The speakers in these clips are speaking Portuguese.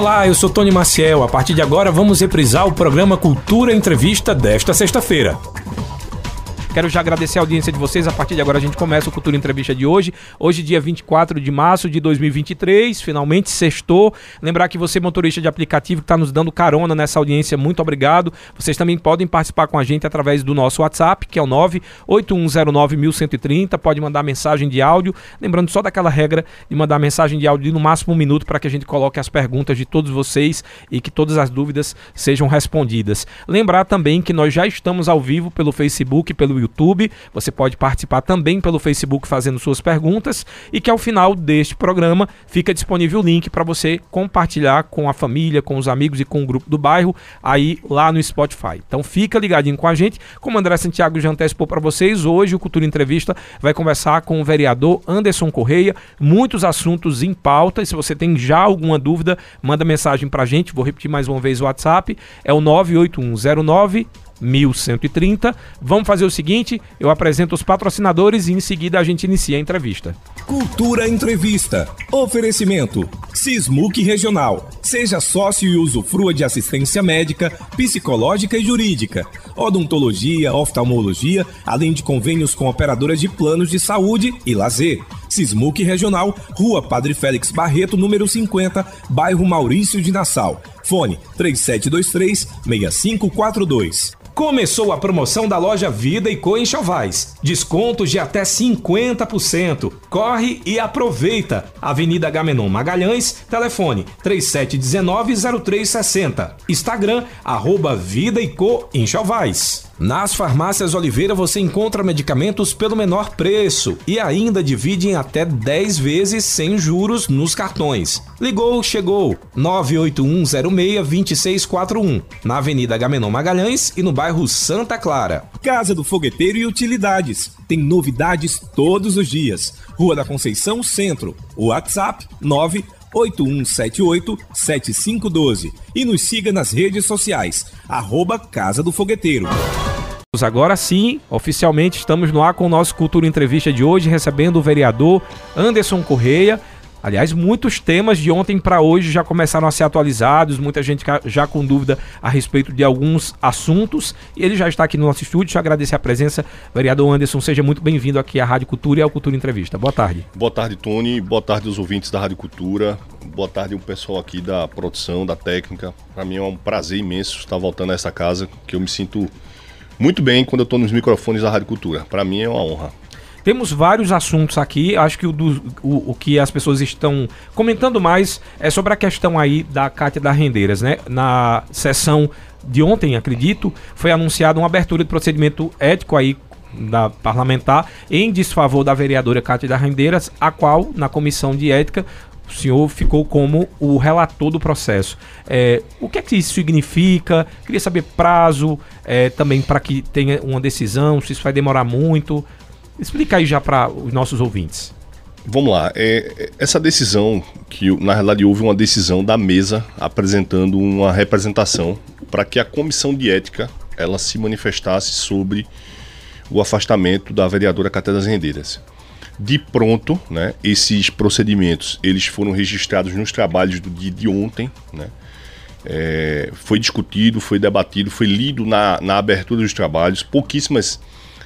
Olá, eu sou Tony Maciel. A partir de agora vamos reprisar o programa Cultura Entrevista desta sexta-feira. Quero já agradecer a audiência de vocês. A partir de agora a gente começa o Cultura Entrevista de hoje. Hoje, dia 24 de março de 2023, finalmente sextou. Lembrar que você, motorista de aplicativo que está nos dando carona nessa audiência, muito obrigado. Vocês também podem participar com a gente através do nosso WhatsApp, que é o 981091130. Pode mandar mensagem de áudio. Lembrando só daquela regra de mandar mensagem de áudio de no máximo um minuto para que a gente coloque as perguntas de todos vocês e que todas as dúvidas sejam respondidas. Lembrar também que nós já estamos ao vivo pelo Facebook, pelo YouTube. Você pode participar também pelo Facebook fazendo suas perguntas e que ao final deste programa fica disponível o link para você compartilhar com a família, com os amigos e com o grupo do bairro aí lá no Spotify. Então fica ligadinho com a gente. Como André Santiago já antecipou para vocês, hoje o Cultura Entrevista vai conversar com o vereador Anderson Correia, muitos assuntos em pauta. E se você tem já alguma dúvida, manda mensagem para a gente. Vou repetir mais uma vez o WhatsApp, é o 98109 1130. Vamos fazer o seguinte: eu apresento os patrocinadores e em seguida a gente inicia a entrevista. Cultura Entrevista. Oferecimento: Sismuc Regional. Seja sócio e usufrua de assistência médica, psicológica e jurídica, odontologia, oftalmologia, além de convênios com operadoras de planos de saúde e lazer. Sismuc Regional, Rua Padre Félix Barreto, número 50, bairro Maurício de Nassau. Fone 3723 6542. Começou a promoção da loja Vida e Co em Chovais. Descontos de até 50%. Corre e aproveita. Avenida Gamenon Magalhães, telefone 3719-0360. Instagram, arroba Vida e Co. Nas farmácias Oliveira você encontra medicamentos pelo menor preço e ainda divide em até 10 vezes sem juros nos cartões. Ligou, chegou. 981062641, na Avenida Gamenon Magalhães e no bairro Santa Clara. Casa do Fogueteiro e Utilidades. Tem novidades todos os dias. Rua da Conceição Centro. WhatsApp 9 8178-7512 e nos siga nas redes sociais, arroba Casa do Fogueteiro. Agora sim, oficialmente estamos no ar com o nosso Cultura Entrevista de hoje, recebendo o vereador Anderson Correia. Aliás, muitos temas de ontem para hoje já começaram a ser atualizados, muita gente já com dúvida a respeito de alguns assuntos. E ele já está aqui no nosso estúdio. Deixa eu agradecer a presença. Vereador Anderson, seja muito bem-vindo aqui à Rádio Cultura e ao Cultura Entrevista. Boa tarde. Boa tarde, Tony. Boa tarde aos ouvintes da Rádio Cultura. Boa tarde ao pessoal aqui da produção, da técnica. Para mim é um prazer imenso estar voltando a essa casa, que eu me sinto muito bem quando eu estou nos microfones da Rádio Cultura. Para mim é uma honra. Temos vários assuntos aqui. Acho que o, do, o, o, que as pessoas estão comentando mais é sobre a questão aí da Cátedra Rendeiras, né? Na sessão de ontem, acredito, foi anunciada uma abertura de procedimento ético aí da parlamentar em desfavor da vereadora Cátia Rendeiras, a qual, na comissão de ética, o senhor ficou como o relator do processo. É, o que é que isso significa? Queria saber prazo é, também para que tenha uma decisão, se isso vai demorar muito. Explica aí já para os nossos ouvintes. Vamos lá. É, essa decisão, que na realidade houve uma decisão da mesa apresentando uma representação para que a comissão de ética ela se manifestasse sobre o afastamento da vereadora Catedras Rendeiras. De pronto, né, esses procedimentos eles foram registrados nos trabalhos do dia de ontem, né, é, foi discutido, foi debatido, foi lido na, na abertura dos trabalhos. Pouquíssimas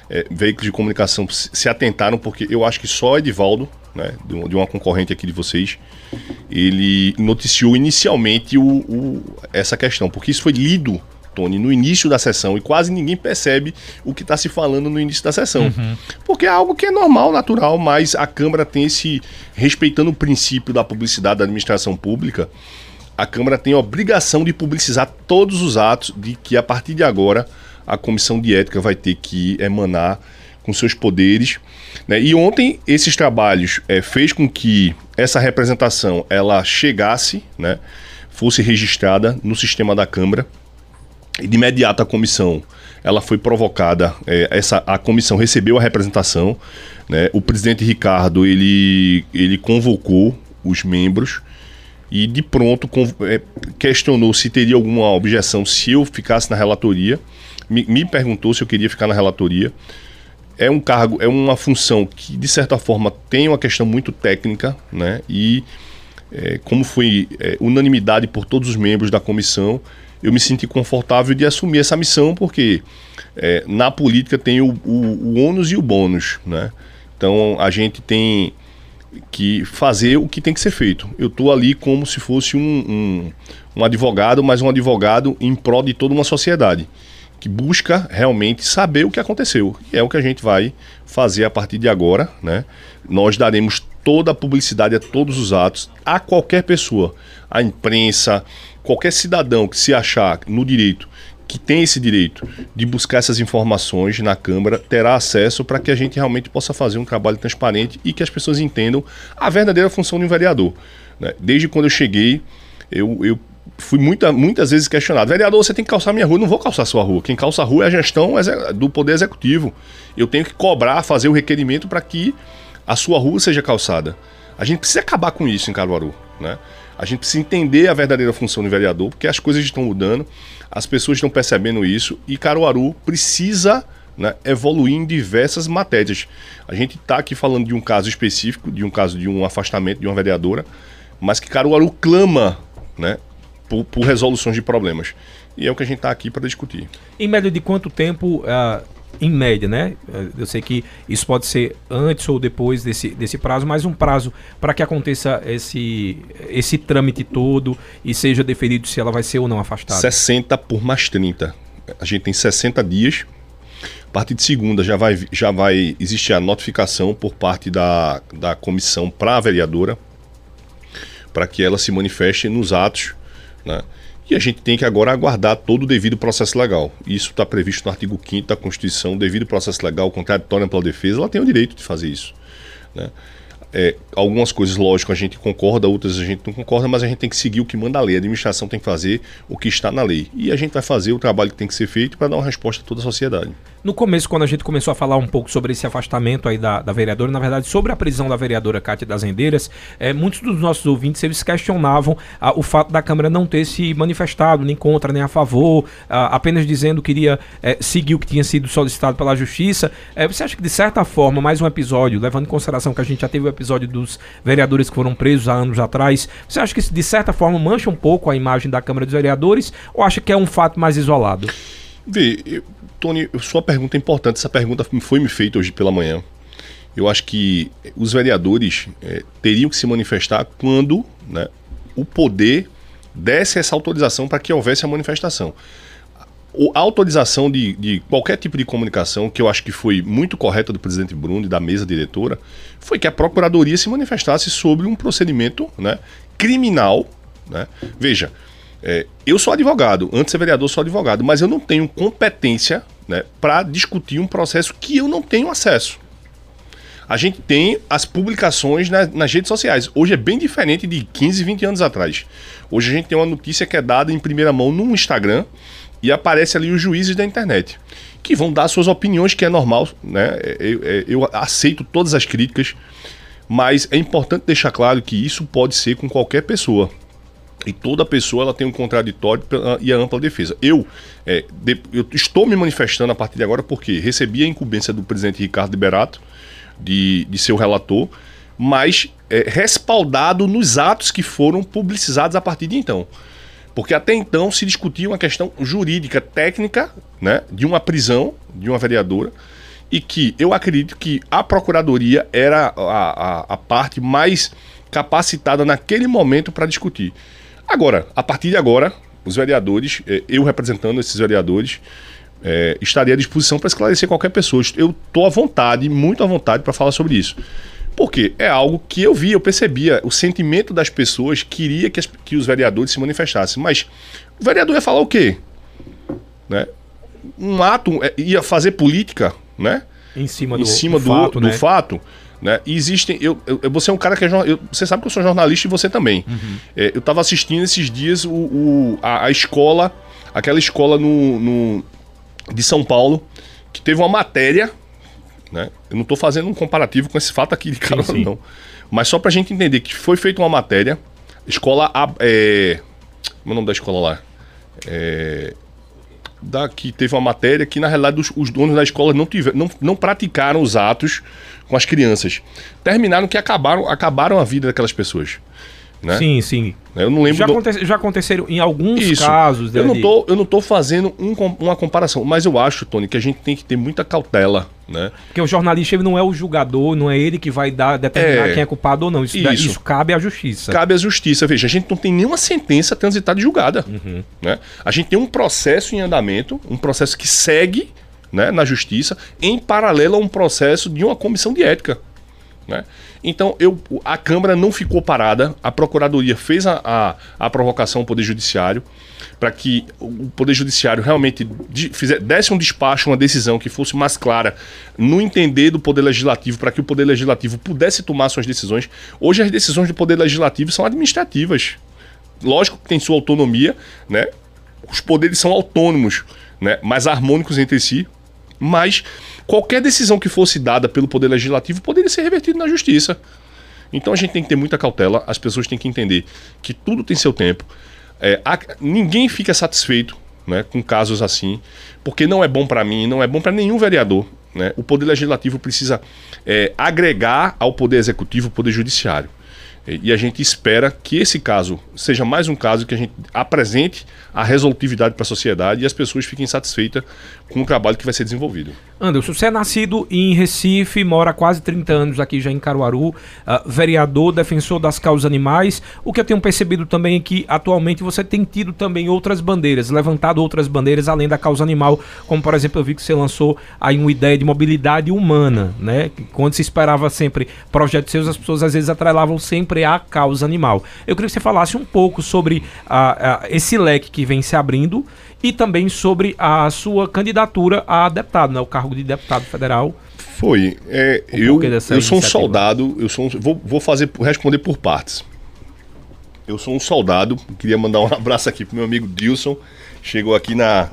é, veículos de comunicação se atentaram, porque eu acho que só Edivaldo, né, de uma concorrente aqui de vocês, ele noticiou inicialmente o, o, essa questão, porque isso foi lido, Tony, no início da sessão e quase ninguém percebe o que está se falando no início da sessão. Uhum. Porque é algo que é normal, natural, mas a Câmara tem esse. respeitando o princípio da publicidade da administração pública, a Câmara tem a obrigação de publicizar todos os atos de que a partir de agora a comissão de ética vai ter que emanar com seus poderes. Né? E ontem esses trabalhos é, fez com que essa representação ela chegasse, né? fosse registrada no sistema da Câmara. E de imediato a comissão ela foi provocada, é, essa, a comissão recebeu a representação, né? o presidente Ricardo ele, ele convocou os membros e de pronto é, questionou se teria alguma objeção se eu ficasse na relatoria me, me perguntou se eu queria ficar na relatoria. É um cargo, é uma função que, de certa forma, tem uma questão muito técnica, né? E é, como foi é, unanimidade por todos os membros da comissão, eu me senti confortável de assumir essa missão, porque é, na política tem o, o, o ônus e o bônus, né? Então a gente tem que fazer o que tem que ser feito. Eu estou ali como se fosse um, um, um, advogado, mas um advogado em prol de toda uma sociedade que busca realmente saber o que aconteceu. E é o que a gente vai fazer a partir de agora. Né? Nós daremos toda a publicidade a todos os atos, a qualquer pessoa, a imprensa, qualquer cidadão que se achar no direito que tem esse direito de buscar essas informações na Câmara terá acesso para que a gente realmente possa fazer um trabalho transparente e que as pessoas entendam a verdadeira função de um vereador. Né? Desde quando eu cheguei, eu, eu fui muita, muitas vezes questionado: vereador, você tem que calçar minha rua. Eu não vou calçar sua rua. Quem calça a rua é a gestão do Poder Executivo. Eu tenho que cobrar, fazer o requerimento para que a sua rua seja calçada. A gente precisa acabar com isso em Caruaru. Né? A gente precisa entender a verdadeira função do vereador, porque as coisas estão mudando, as pessoas estão percebendo isso e Caruaru precisa né, evoluir em diversas matérias. A gente está aqui falando de um caso específico, de um caso de um afastamento de uma vereadora, mas que Caruaru clama né, por, por resoluções de problemas. E é o que a gente está aqui para discutir. Em média de quanto tempo uh, em média, né? Eu sei que isso pode ser antes ou depois desse, desse prazo, mas um prazo para que aconteça esse, esse trâmite todo e seja deferido se ela vai ser ou não afastada. 60 por mais 30. A gente tem 60 dias. A partir de segunda já vai, já vai existir a notificação por parte da, da comissão para a vereadora para que ela se manifeste nos atos, né? E a gente tem que agora aguardar todo o devido processo legal. Isso está previsto no artigo 5 da Constituição, o devido processo legal, contraditório pela defesa, ela tem o direito de fazer isso. Né? É, algumas coisas, lógico, a gente concorda, outras a gente não concorda, mas a gente tem que seguir o que manda a lei. A administração tem que fazer o que está na lei. E a gente vai fazer o trabalho que tem que ser feito para dar uma resposta a toda a sociedade. No começo, quando a gente começou a falar um pouco sobre esse afastamento aí da, da vereadora, na verdade, sobre a prisão da vereadora Cátia das Rendeiras, é, muitos dos nossos ouvintes eles questionavam ah, o fato da Câmara não ter se manifestado nem contra nem a favor, ah, apenas dizendo que iria é, seguir o que tinha sido solicitado pela Justiça. É, você acha que, de certa forma, mais um episódio, levando em consideração que a gente já teve o episódio dos vereadores que foram presos há anos atrás, você acha que isso, de certa forma, mancha um pouco a imagem da Câmara dos Vereadores ou acha que é um fato mais isolado? Vê, Tony, sua pergunta é importante. Essa pergunta foi me feita hoje pela manhã. Eu acho que os vereadores é, teriam que se manifestar quando né, o poder desse essa autorização para que houvesse a manifestação. A autorização de, de, qualquer tipo de comunicação, que eu acho que foi muito correta do presidente Bruno e da mesa diretora, foi que a Procuradoria se manifestasse sobre um procedimento né, criminal. Né? Veja, é, eu sou advogado, antes de ser vereador, sou advogado, mas eu não tenho competência né, para discutir um processo que eu não tenho acesso. A gente tem as publicações na, nas redes sociais. Hoje é bem diferente de 15, 20 anos atrás. Hoje a gente tem uma notícia que é dada em primeira mão no Instagram e aparece ali os juízes da internet, que vão dar suas opiniões, que é normal, né? Eu, eu, eu aceito todas as críticas, mas é importante deixar claro que isso pode ser com qualquer pessoa. E toda pessoa ela tem um contraditório e a ampla defesa. Eu, é, de, eu estou me manifestando a partir de agora porque recebi a incumbência do presidente Ricardo Liberato de, de ser o relator, mas é, respaldado nos atos que foram publicizados a partir de então. Porque até então se discutia uma questão jurídica, técnica, né, de uma prisão de uma vereadora, e que eu acredito que a Procuradoria era a, a, a parte mais capacitada naquele momento para discutir. Agora, a partir de agora, os vereadores, eh, eu representando esses vereadores, é, estaria à disposição para esclarecer qualquer pessoa. Eu estou à vontade, muito à vontade, para falar sobre isso. Porque é algo que eu vi, eu percebia, o sentimento das pessoas queria que, as, que os vereadores se manifestassem. Mas o vereador ia falar o quê? Né? Um ato, é, ia fazer política, né? Em cima do, em cima do, do, fato, do né? fato né? E existem. Eu, eu, você é um cara que é. Eu, você sabe que eu sou jornalista e você também. Uhum. É, eu estava assistindo esses dias o, o a, a, escola, aquela escola no, no, de São Paulo, que teve uma matéria. Né? Eu não estou fazendo um comparativo com esse fato aqui de cara, não. Mas só para a gente entender que foi feita uma matéria. Escola. É, como é o nome da escola lá? É, da, que teve uma matéria que, na realidade, os, os donos da escola não, tiver, não, não praticaram os atos com as crianças. Terminaram que acabaram, acabaram a vida daquelas pessoas. Né? Sim, sim. Eu não lembro. Já, aconte- já aconteceram em alguns Isso. casos. Eu não tô, eu não tô fazendo um uma comparação, mas eu acho, Tony, que a gente tem que ter muita cautela, né? Porque o jornalista ele não é o julgador, não é ele que vai dar determinar É. quem é culpado ou não. Isso, Isso. isso cabe à justiça. Cabe à justiça. Veja, a gente não tem nenhuma sentença transitada e julgada. Né? A gente tem um processo em andamento, um processo que segue né, na justiça, em paralelo a um processo de uma comissão de ética. né? Então, eu, a Câmara não ficou parada, a Procuradoria fez a, a, a provocação ao Poder Judiciário para que o Poder Judiciário realmente de- fizer, desse um despacho, uma decisão que fosse mais clara no entender do Poder Legislativo, para que o Poder Legislativo pudesse tomar suas decisões. Hoje, as decisões do Poder Legislativo são administrativas. Lógico que tem sua autonomia, né? Os poderes são autônomos, né? Mas harmônicos entre si. Mas qualquer decisão que fosse dada pelo Poder Legislativo poderia ser revertida na Justiça. Então a gente tem que ter muita cautela, as pessoas têm que entender que tudo tem seu tempo. É, ninguém fica satisfeito né, com casos assim, porque não é bom para mim, não é bom para nenhum vereador. Né? O Poder Legislativo precisa é, agregar ao Poder Executivo o Poder Judiciário. E a gente espera que esse caso seja mais um caso que a gente apresente a resolutividade para a sociedade e as pessoas fiquem satisfeitas com o trabalho que vai ser desenvolvido. Anderson, você é nascido em Recife, mora há quase 30 anos aqui já em Caruaru, ah, vereador, defensor das causas animais. O que eu tenho percebido também é que atualmente você tem tido também outras bandeiras, levantado outras bandeiras além da causa animal, como por exemplo eu vi que você lançou aí uma ideia de mobilidade humana, né? Quando se esperava sempre projetos seus, as pessoas às vezes atrelavam sempre à causa animal. Eu queria que você falasse um pouco sobre ah, ah, esse leque que vem se abrindo e também sobre a sua candidatura a deputado, né? O cargo de deputado federal. Foi. É, Um eu, eu sou um iniciativa. soldado, eu sou um- vou, vou fazer responder por partes. Eu sou um soldado, queria mandar um abraço aqui pro meu amigo Dilson. Chegou aqui na.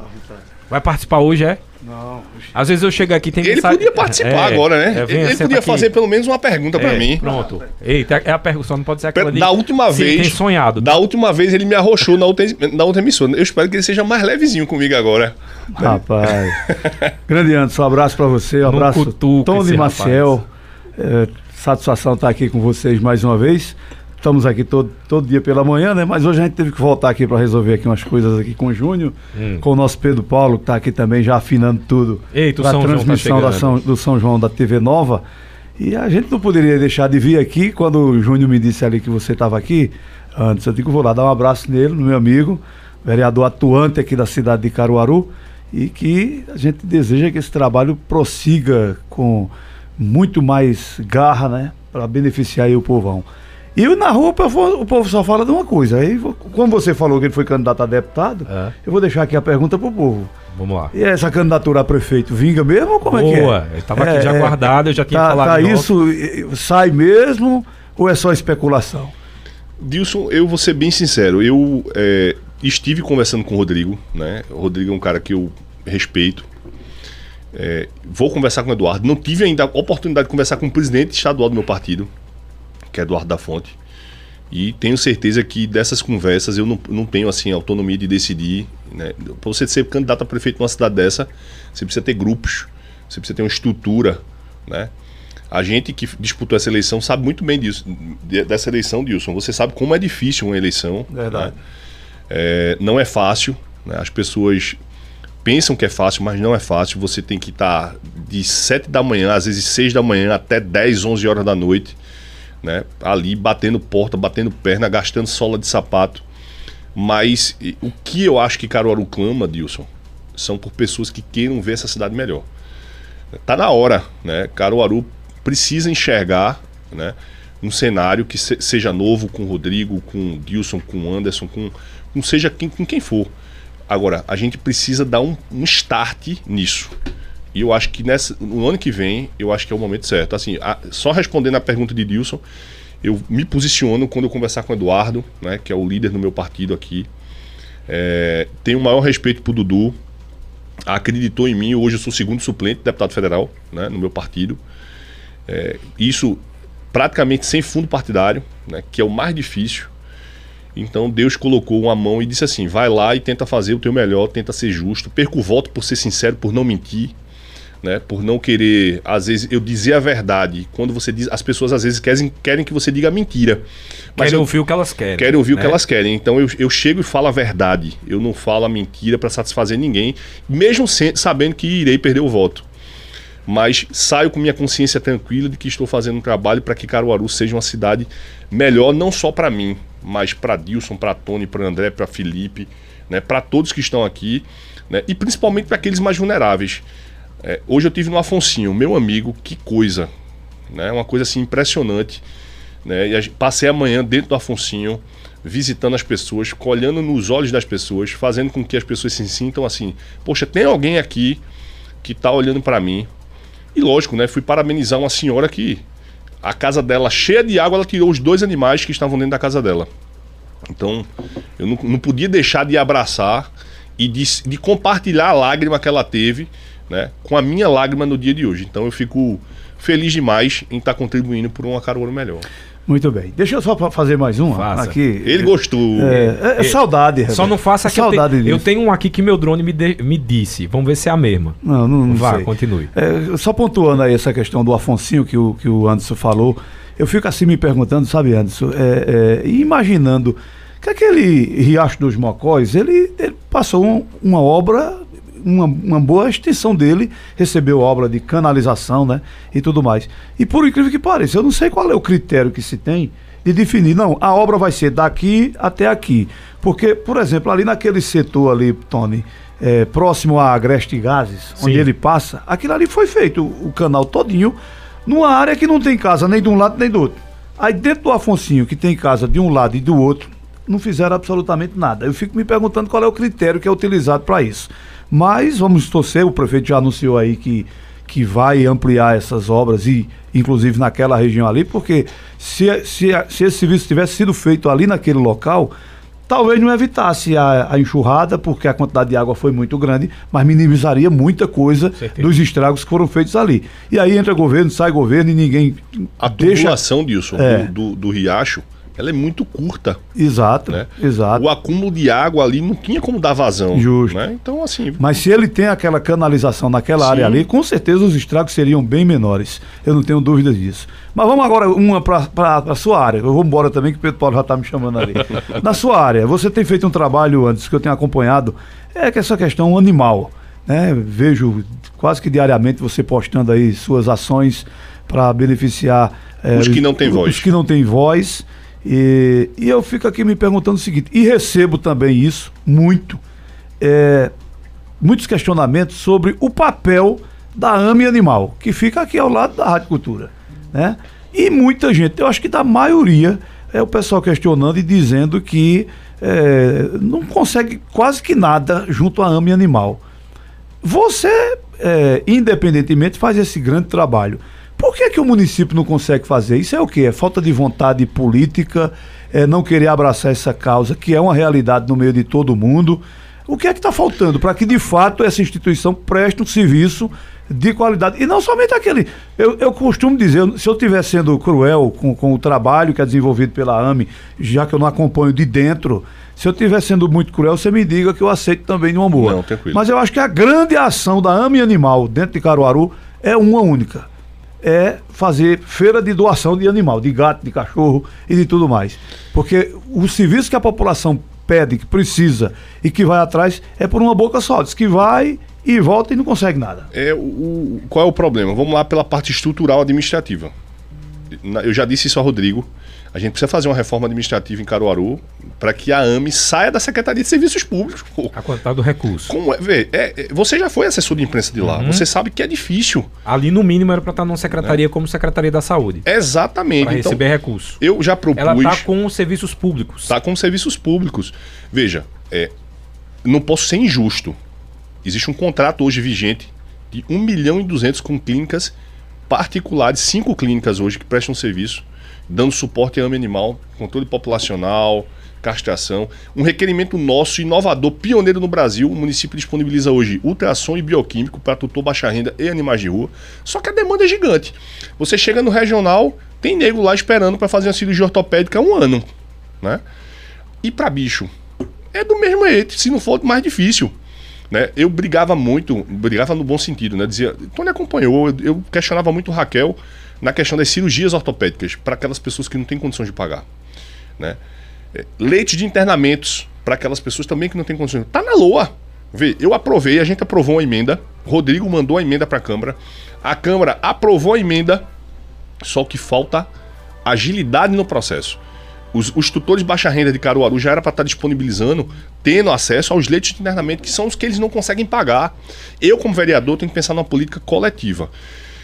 Vai participar hoje, é? Não. Às vezes eu chego aqui tem Ele mensagem- podia participar É, agora, né? é, vem, ele podia aqui. fazer pelo menos uma pergunta pra É, mim. Pronto. Eita, é a pergunta, só não pode ser aquela. Da última Sim, vez. Tem sonhado. Da última vez ele me arrochou na outra, na outra emissora. Eu espero que ele seja mais levezinho comigo agora. Rapaz. Grande Anderson, um abraço pra você, um Não abraço Tony esse Maciel. É, satisfação estar aqui com vocês mais uma vez. Estamos aqui todo, todo dia pela manhã, né? Mas hoje a gente teve que voltar aqui para resolver aqui umas coisas aqui com o Júnior, Hum. com o nosso Pedro Paulo, que está aqui também já afinando tudo Eita, o São João tá transmissão da chegando. São, do São João da TV Nova. E a gente não poderia deixar de vir aqui quando o Júnior me disse ali que você estava aqui. Antes, eu digo, vou lá dar um abraço nele, no meu amigo, vereador atuante aqui da cidade de Caruaru, e que a gente deseja que esse trabalho prossiga com muito mais garra, né, para beneficiar o povão. E na rua o povo, o povo só fala de uma coisa. Aí, como você falou que ele foi candidato a deputado, É. eu vou deixar aqui a pergunta pro povo. Vamos lá. E essa candidatura a prefeito vinga mesmo ou como é que é? Boa, eu tava aqui já guardado, eu já tinha tá, falado Tá isso, sai mesmo ou é só especulação? Dilson, eu vou ser bem sincero. Eu é, estive conversando com o Rodrigo, né? O Rodrigo é um cara que eu respeito. É, vou conversar com o Eduardo. Não tive ainda a oportunidade de conversar com o presidente estadual do meu partido, que é Eduardo da Fonte. E tenho certeza que dessas conversas eu não, não tenho assim autonomia de decidir. Né? Para você ser candidato a prefeito numa cidade dessa, você precisa ter grupos, você precisa ter uma estrutura, né? A gente que disputou essa eleição sabe muito bem disso, de- dessa eleição, Dilson. Você sabe como é difícil uma eleição. Verdade. né? É, não é fácil. né? As pessoas pensam que é fácil, mas não é fácil. Você tem que estar de 7 da manhã, às vezes 6 da manhã, até 10, 11 horas da noite, né? ali batendo porta, batendo perna, gastando sola de sapato. Mas o que eu acho que Caruaru clama, Dilson, são por pessoas que queiram ver essa cidade melhor. Tá na hora, né? Caruaru precisa enxergar, né? Um cenário que se- seja novo com o Rodrigo, com o Dilson, com o Anderson, com, com seja quem, com quem for. Agora, a gente precisa dar um, um start nisso. E eu acho que nessa, no ano que vem, eu acho que é o momento certo. Assim, a- só respondendo a pergunta de Dilson, eu me posiciono quando eu conversar com o Eduardo, né, que é o líder do meu partido aqui. É, tenho o maior respeito pro Dudu. Acreditou em mim, hoje eu sou segundo suplente de deputado federal né, no meu partido. É, isso praticamente sem fundo partidário, né, que é o mais difícil. Então Deus colocou uma mão e disse assim: vai lá e tenta fazer o teu melhor, tenta ser justo, perca o voto por ser sincero, por não mentir. Né? Por não querer, às vezes, eu dizer a verdade. Quando você diz, as pessoas às vezes querem, querem que você diga mentira. Mas querem eu, ouvir o que elas querem. Querem ouvir né? o que elas querem. Então eu, eu chego e falo a verdade. Eu não falo a mentira para satisfazer ninguém, mesmo sem, sabendo que irei perder o voto. Mas saio com minha consciência tranquila de que estou fazendo um trabalho para que Caruaru seja uma cidade melhor, não só para mim, mas para Dilson, para Tony, para André, para Felipe, né? para todos que estão aqui, né? e principalmente para aqueles mais vulneráveis. É, hoje eu tive no Afonsinho, meu amigo, que coisa, né? Uma coisa assim impressionante, né? E a, passei amanhã dentro do Afonsinho, visitando as pessoas, olhando nos olhos das pessoas, fazendo com que as pessoas se sintam assim: poxa, tem alguém aqui que está olhando para mim. E lógico, né? Fui parabenizar uma senhora que a casa dela cheia de água, ela tirou os dois animais que estavam dentro da casa dela. Então, eu não, não podia deixar de abraçar e de, de compartilhar a lágrima que ela teve né, com a minha lágrima no dia de hoje. Então eu fico feliz demais em estar contribuindo por uma Caruaru melhor. Muito bem. Deixa eu só fazer mais um aqui. Ele gostou. É, é, é saudade. Só não faça que saudade eu, te, eu tenho um aqui que meu drone me, de, me disse. Vamos ver se é a mesma. Não, não, não Vá, sei. continue. É, só pontuando aí essa questão do Afonsinho que o, que o Anderson falou, eu fico assim me perguntando, sabe, Anderson, é, é, imaginando que aquele Riacho dos Mocóis, ele, ele passou um, uma obra uma, uma boa extensão dele, recebeu obra de canalização, né? E tudo mais. E por incrível que pareça, eu não sei qual é o critério que se tem de definir, não, a obra vai ser daqui até aqui. Porque, por exemplo, ali naquele setor ali, Tony, é, próximo a Agreste Gases, Sim. onde ele passa, aquilo ali foi feito, o, o canal todinho, numa área que não tem casa nem de um lado nem do outro. Aí dentro do Afonsinho, que tem casa de um lado e do outro, não fizeram absolutamente nada. Eu fico me perguntando qual é o critério que é utilizado para isso. Mas vamos torcer, o prefeito já anunciou aí que, que vai ampliar essas obras e inclusive naquela região ali, porque se, se, se esse serviço tivesse sido feito ali naquele local, talvez não evitasse a, a, enxurrada, porque a quantidade de água foi muito grande, mas minimizaria muita coisa dos estragos que foram feitos ali. E aí entra governo, sai governo e ninguém. A deixa... tubulação disso é. do, do, do Riacho ela é muito curta. Exato, né? exato. O acúmulo de água ali não tinha como dar vazão. Justo. Né? Então, assim... Mas se ele tem aquela canalização naquela Sim. área ali, com certeza os estragos seriam bem menores. Eu não tenho dúvidas disso. Mas vamos agora uma para a sua área. Eu vou embora também, que o Pedro Paulo já está me chamando ali. Na sua área, você tem feito um trabalho antes que eu tenho acompanhado, é que essa questão animal. Né? Vejo quase que diariamente você postando aí suas ações para beneficiar... É, os que não têm voz. Os que não têm voz e, e eu fico aqui me perguntando o seguinte, e recebo também isso muito, é, muitos questionamentos sobre o papel da AME Animal, que fica aqui ao lado da Rádio Cultura. Né? E muita gente, eu acho que da maioria, é o pessoal questionando e dizendo que é, não consegue quase que nada junto à AME Animal. Você, é, independentemente, faz esse grande trabalho. Por que, que o município não consegue fazer? Isso é o quê? É falta de vontade política, é não querer abraçar essa causa, que é uma realidade no meio de todo mundo. O que é que está faltando para que, de fato, essa instituição preste um serviço de qualidade? E não somente aquele. Eu, eu costumo dizer, se eu estiver sendo cruel com, com o trabalho que é desenvolvido pela AME, já que eu não acompanho de dentro, se eu estiver sendo muito cruel, você me diga que eu aceito também de uma boa. Não, tranquilo. Mas eu acho que a grande ação da AME Animal dentro de Caruaru é uma única é fazer feira de doação de animal, de gato, de cachorro e de tudo mais. Porque o serviço que a população pede, que precisa e que vai atrás é por uma boca só. Diz que vai e volta e não consegue nada. É, o, qual é o problema? Vamos lá pela parte estrutural administrativa. Eu já disse isso a Rodrigo. A gente precisa fazer uma reforma administrativa em Caruaru para que a AME saia da Secretaria de Serviços Públicos. Pô. A quantidade do recurso. Como é, vê, é, é, você já foi assessor de imprensa de lá. Uhum. Você sabe que é difícil. Ali, no mínimo, era para estar numa secretaria é. como Secretaria da Saúde. Exatamente. Para então, receber recurso. Eu já propus. Ela está com serviços públicos. Está com serviços públicos. Veja, é, não posso ser injusto. Existe um contrato hoje vigente de 1 milhão e 200 com clínicas particulares, cinco clínicas hoje que prestam serviço dando suporte a AME animal, controle populacional, castração. Um requerimento nosso, inovador, pioneiro no Brasil. O município disponibiliza hoje ultrassom e bioquímico para tutor baixa renda e animais de rua. Só que a demanda é gigante. Você chega no regional, tem nego lá esperando para fazer uma cirurgia ortopédica há um ano. Né? E para bicho, é do mesmo jeito, se não for mais difícil. Né? Eu brigava muito, brigava no bom sentido, né? Dizia, Tony acompanhou, eu, eu questionava muito o Raquel na questão das cirurgias ortopédicas para aquelas pessoas que não têm condições de pagar. Né? É, leite de internamentos para aquelas pessoas também que não têm condições. Tá na LOA. Vê, eu aprovei, a gente aprovou uma emenda, Rodrigo mandou a emenda para a Câmara, a Câmara aprovou a emenda, só que falta agilidade no processo. Os, os tutores de baixa renda de Caruaru já era para estar tá disponibilizando, tendo acesso aos leitos de internamento, que são os que eles não conseguem pagar. Eu, como vereador, tenho que pensar numa política coletiva.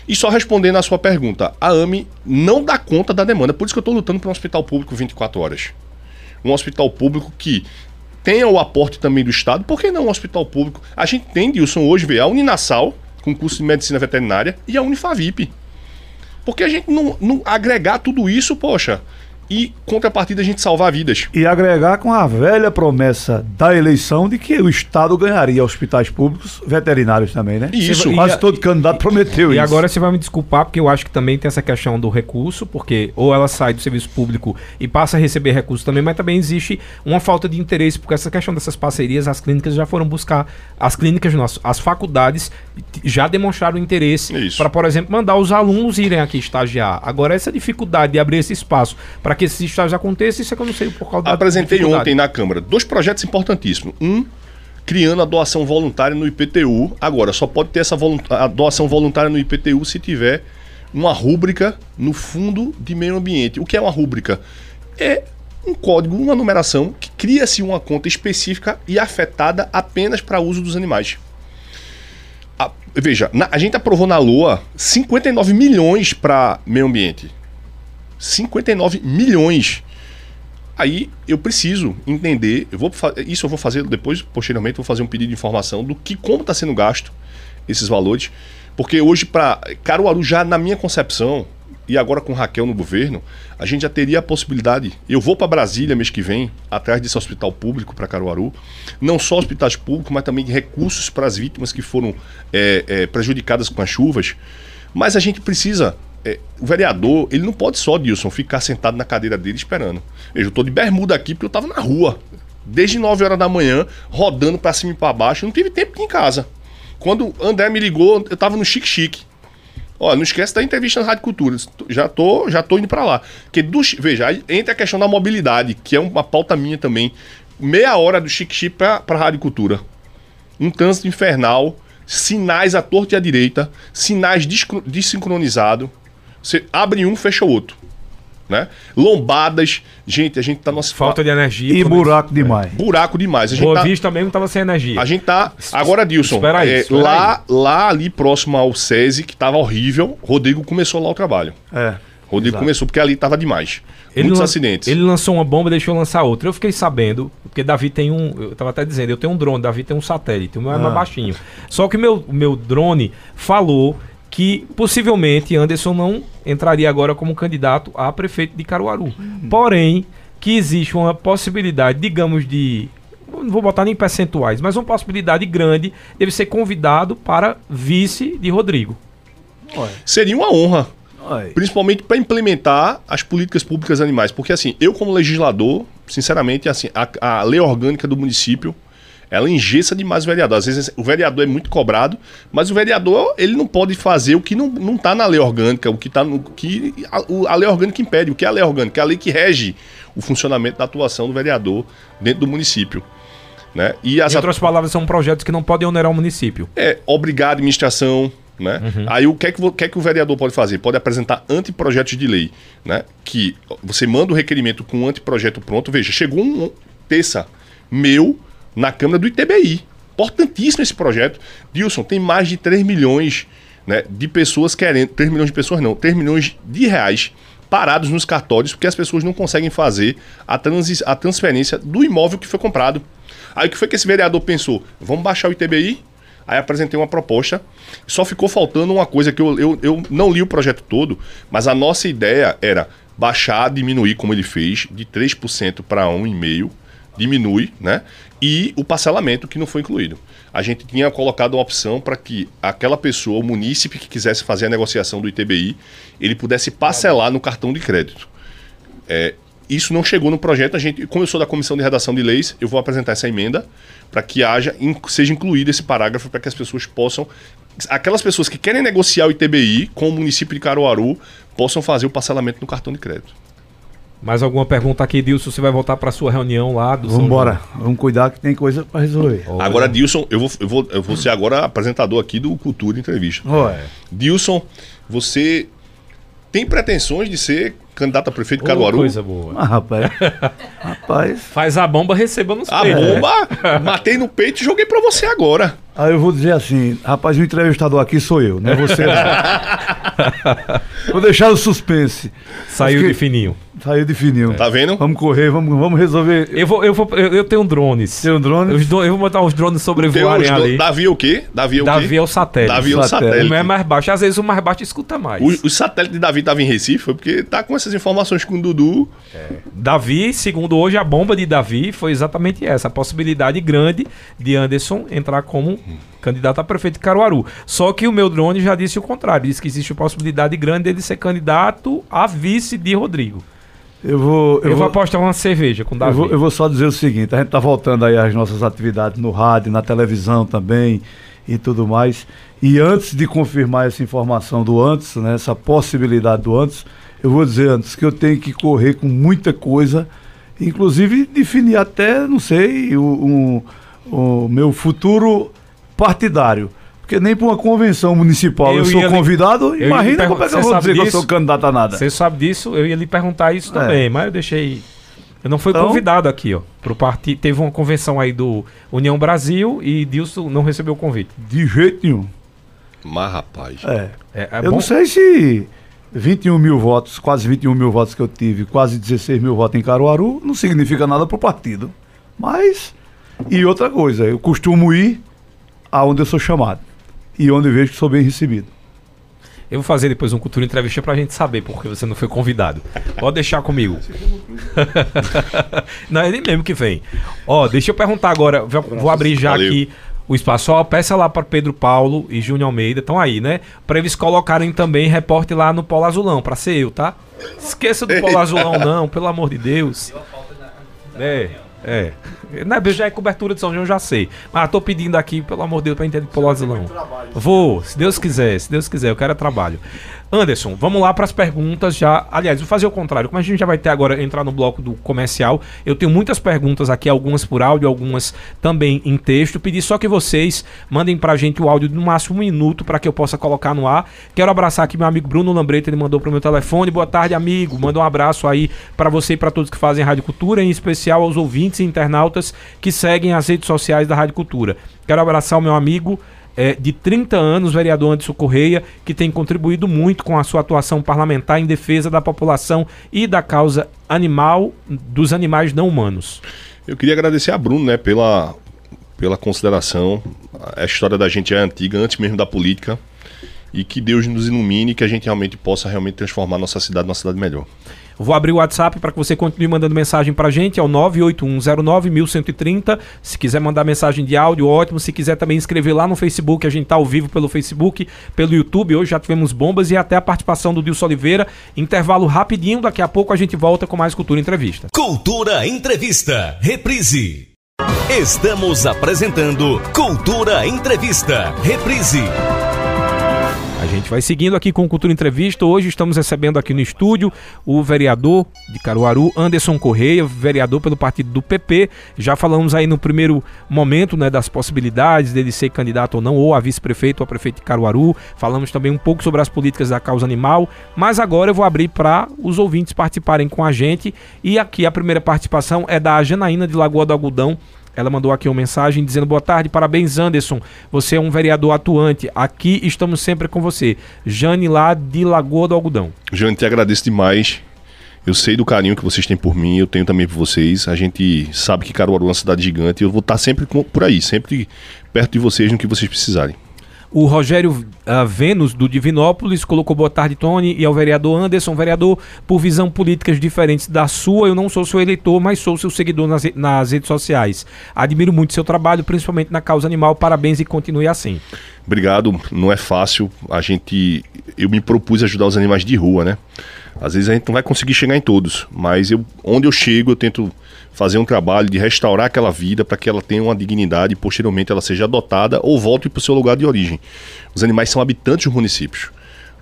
E só respondendo à sua pergunta, a AME não dá conta da demanda, por isso que eu estou lutando por um hospital público 24 horas. Um hospital público que tenha o aporte também do Estado, por que não um hospital público? A gente tem, Dilson, hoje vê a Uninasal, com curso de medicina veterinária, e a Unifavip. Porque a gente não, não agregar tudo isso, poxa, e contrapartida a gente salvar vidas. E agregar com a velha promessa da eleição de que o Estado ganharia hospitais públicos, veterinários também, né? Isso. Quase todo candidato prometeu e isso. E agora você vai me desculpar, porque eu acho que também tem essa questão do recurso, porque ou ela sai do serviço público e passa a receber recursos também, mas também existe uma falta de interesse, porque essa questão dessas parcerias, as clínicas já foram buscar, as clínicas nossas, as faculdades já demonstraram interesse para, por exemplo, mandar os alunos irem aqui estagiar. Agora, essa dificuldade de abrir esse espaço para que esses estágios aconteçam, isso é que eu não sei por causa da Apresentei ontem na Câmara dois projetos importantíssimos. Um, criando a doação voluntária no IPTU. Agora, só pode ter essa a doação voluntária no IPTU se tiver uma rúbrica no fundo de meio ambiente. O que é uma rúbrica? É um código, uma numeração que cria-se uma conta específica e afetada apenas para uso dos animais. A, veja, na, a gente aprovou na Lua 59 milhões para meio ambiente. 59 milhões. Aí eu preciso entender, eu vou isso eu vou fazer depois, posteriormente, vou fazer um pedido de informação do que como está sendo gasto esses valores, porque hoje para Caruaru já na minha concepção e agora com Raquel no governo, a gente já teria a possibilidade. Eu vou para Brasília mês que vem, atrás desse hospital público para Caruaru, não só hospitais públicos, mas também recursos para as vítimas que foram é, é, prejudicadas com as chuvas. Mas a gente precisa é, o vereador, ele não pode só, Dilson, ficar sentado na cadeira dele esperando. Veja, eu tô de bermuda aqui porque eu tava na rua. Desde 9 horas da manhã, rodando para cima e para baixo. não tive tempo aqui em casa. Quando André me ligou, eu tava no Chique Chique. Olha, não esquece da entrevista na Rádio Cultura. Já tô, já tô indo para lá. Porque do, veja, aí entra a questão da mobilidade, que é uma pauta minha também. Meia hora do Chique Chique para a Rádio Cultura. Um trânsito infernal, sinais à torta e à direita, sinais desincronizados você abre um, fecha o outro. Né? Lombadas, gente, a gente tá nossa falta de energia e buraco demais. Buraco demais. A gente Boa tá... Vista mesmo tava sem energia. A gente tá agora Dilson, espera aí, é, espera lá aí. lá ali próximo ao SESI que tava horrível, Rodrigo começou lá o trabalho. É. Rodrigo exato. começou porque ali tava demais. Ele Muitos acidentes. Ele lançou uma bomba, deixou lançar outra. Eu fiquei sabendo, porque Davi tem um, eu tava até dizendo, eu tenho um drone, Davi tem um satélite, o meu é mais ah. baixinho. Só que meu meu drone falou que possivelmente Anderson não entraria agora como candidato a prefeito de Caruaru. Uhum. Porém, que existe uma possibilidade, digamos, de. Não vou botar nem percentuais, mas uma possibilidade grande deve ser convidado para vice de Rodrigo. Seria uma honra. Principalmente para implementar as políticas públicas animais. Porque, assim, eu, como legislador, sinceramente, assim, a, a lei orgânica do município ela engessa demais o vereador. Às vezes o vereador é muito cobrado, mas o vereador ele não pode fazer o que não, não tá na lei orgânica, o que tá no que a, a lei orgânica impede. O que é a lei orgânica? É a lei que rege o funcionamento da atuação do vereador dentro do município. Né? E as em outras palavras, são projetos que não podem onerar o município. É, obrigar a administração, né? Uhum. Aí o que, é que, o que é que o vereador pode fazer? Pode apresentar anteprojetos de lei, né? Que você manda o requerimento com um anteprojeto pronto. Veja, chegou um terça meu na Câmara do ITBI. Importantíssimo esse projeto. Dilson, tem mais de 3 milhões né, de pessoas querendo. 3 milhões de pessoas não, 3 milhões de reais parados nos cartórios porque as pessoas não conseguem fazer a, transi a transferência do imóvel que foi comprado. Aí o que foi que esse vereador pensou? Vamos baixar o ITBI? Aí apresentei uma proposta. Só ficou faltando uma coisa que eu, eu, eu não li o projeto todo, mas a nossa ideia era baixar, diminuir, como ele fez, de 3% para 1,5%, diminui, né? E o parcelamento que não foi incluído. A gente tinha colocado uma opção para que aquela pessoa, o munícipe que quisesse fazer a negociação do ITBI, ele pudesse parcelar no cartão de crédito. É, isso não chegou no projeto. A gente, como eu sou da comissão de redação de leis, eu vou apresentar essa emenda para que haja, seja incluído esse parágrafo para que as pessoas possam, aquelas pessoas que querem negociar o ITBI com o município de Caruaru, possam fazer o parcelamento no cartão de crédito. Mais alguma pergunta aqui, Dilson? Você vai voltar para sua reunião lá do Vamos embora. Vamos cuidar que tem coisa para resolver. Olha. Agora, Dilson, eu vou, eu, vou, eu vou ser agora apresentador aqui do Cultura Entrevista. Ué. Dilson, você tem pretensões de ser candidato a prefeito de Caruaru? coisa boa. Ah, rapaz. rapaz. Faz a bomba, receba nos A peitos. bomba, matei no peito e joguei para você agora. Aí eu vou dizer assim, rapaz, o entrevistador aqui sou eu, não é você não. vou deixar o suspense. Saiu que- de fininho. Saiu de fininho. Tá vendo? Vamos correr, vamos, vamos resolver. Eu, vou, eu, vou, eu, eu tenho drones. Tem um drone? Do- eu vou botar os drones sobrevoarem ali. Davi é o quê? Davi é o Davi quê? é o satélite. Davi é o Satélite. satélite. O meu é mais baixo. Às vezes o mais baixo escuta mais. O, o satélite de Davi estava em Recife, foi porque tá com essas informações com o Dudu. Davi, segundo hoje, a bomba de Davi foi exatamente essa. A possibilidade grande de Anderson entrar como candidato a prefeito de Caruaru. Só que o meu drone já disse o contrário. Disse que existe a possibilidade grande dele ser candidato a vice de Rodrigo. Eu vou. Eu, Eu, vou apostar uma cerveja com eu, Davi. vou, eu vou só dizer o seguinte: a gente tá voltando aí às nossas atividades no rádio, na televisão também e tudo mais. E antes de confirmar essa informação do antes, né, essa possibilidade do antes, eu vou dizer antes que eu tenho que correr com muita coisa, inclusive definir até, não sei, o, um- o meu futuro partidário. Porque nem para uma convenção municipal eu, Eu sou convidado, ia lhe imagina como é que eu Você vou sabe dizer que eu disso? sou candidato a nada. Você sabe disso? Eu ia lhe perguntar isso É. também, mas eu deixei. Eu não fui Então- convidado aqui, ó. Pro partido. Teve uma convenção aí do União Brasil e Dilson não recebeu o convite. De jeito nenhum. Mas, rapaz. É. É, é eu bom- não sei se 21 mil votos, quase 21 mil votos que eu tive, quase 16 mil votos em Caruaru, não significa nada pro partido. Mas, e outra coisa, eu costumo ir aonde eu sou chamado e onde eu vejo que sou bem recebido. Eu vou fazer depois um cultura entrevista pra gente saber porque você não foi convidado. Pode deixar comigo. não, é ele mesmo que vem. Ó, deixa eu perguntar agora. Vou, vou abrir já Valeu. aqui o espaço. Ó, peça lá para Pedro Paulo e Júnior Almeida. Estão aí, né? Pra eles colocarem também reporte lá no Polo Azulão, pra ser eu, tá? Esqueça do Polo Azulão, não, pelo amor de Deus. É, é. Não, já é cobertura de São João, já sei. Mas tô pedindo aqui, pelo amor de Deus, pra entender Polo Azulão. Vou, se Deus quiser, se Deus quiser, eu quero é trabalho. Anderson, vamos lá para as perguntas já. Aliás, vou fazer o contrário. Como a gente já vai ter agora entrar no bloco do comercial, eu tenho muitas perguntas aqui, algumas por áudio, algumas também em texto. Pedir só que vocês mandem pra gente o áudio no máximo um minuto para que eu possa colocar no ar. Quero abraçar aqui meu amigo Bruno Lambreta, ele mandou pro meu telefone. Boa tarde, amigo. Manda um abraço aí para você e para todos que fazem Rádio Cultura, em especial aos ouvintes e internautas que seguem as redes sociais da Rádio Cultura. Quero abraçar o meu amigo é, de 30 anos, vereador Anderson Correia, que tem contribuído muito com a sua atuação parlamentar em defesa da população e da causa animal, dos animais não humanos. Eu queria agradecer a Bruno, né, pela, pela consideração. A história da gente é antiga, antes mesmo da política. E que Deus nos ilumine e que a gente realmente possa realmente transformar nossa cidade numa cidade melhor. Vou abrir o WhatsApp para que você continue mandando mensagem pra gente, é o 981091130. Se quiser mandar mensagem de áudio, ótimo. Se quiser também escrever lá no Facebook, a gente tá ao vivo pelo Facebook, pelo YouTube. Hoje já tivemos bombas e até a participação do Dilson Oliveira. Intervalo rapidinho, daqui a pouco a gente volta com mais Cultura Entrevista. Cultura Entrevista, reprise. Estamos apresentando Cultura Entrevista, reprise. A gente vai seguindo aqui com o Cultura Entrevista. Hoje estamos recebendo aqui no estúdio o vereador de Caruaru, Anderson Correia, vereador pelo partido do PP. Já falamos aí no primeiro momento né, das possibilidades dele ser candidato ou não, ou a vice-prefeito ou a prefeito de Caruaru. Falamos também um pouco sobre as políticas da causa animal. Mas agora eu vou abrir para os ouvintes participarem com a gente. E aqui a primeira participação é da Janaína de Lagoa do Algodão. Ela mandou aqui uma mensagem dizendo: Boa tarde, parabéns, Anderson. Você é um vereador atuante. Aqui estamos sempre com você. Jane lá de Lagoa do Algodão. Jane, te agradeço demais. Eu sei do carinho que vocês têm por mim, eu tenho também por vocês. A gente sabe que Caruaru é uma cidade gigante eu vou estar sempre por aí, sempre perto de vocês no que vocês precisarem. O Rogério ah, Vênus, do Divinópolis, colocou boa tarde, Tony, e ao vereador Anderson. Vereador, por visão políticas diferentes da sua, eu não sou seu eleitor, mas sou seu seguidor nas, nas redes sociais. Admiro muito seu trabalho, principalmente na causa animal. Parabéns e continue assim. Obrigado, não é fácil. A gente. Eu me propus ajudar os animais de rua, né? Às vezes a gente não vai conseguir chegar em todos, mas eu, onde eu chego, eu tento fazer um trabalho de restaurar aquela vida para que ela tenha uma dignidade e posteriormente ela seja adotada ou volte para o seu lugar de origem. Os animais são habitantes dos municípios.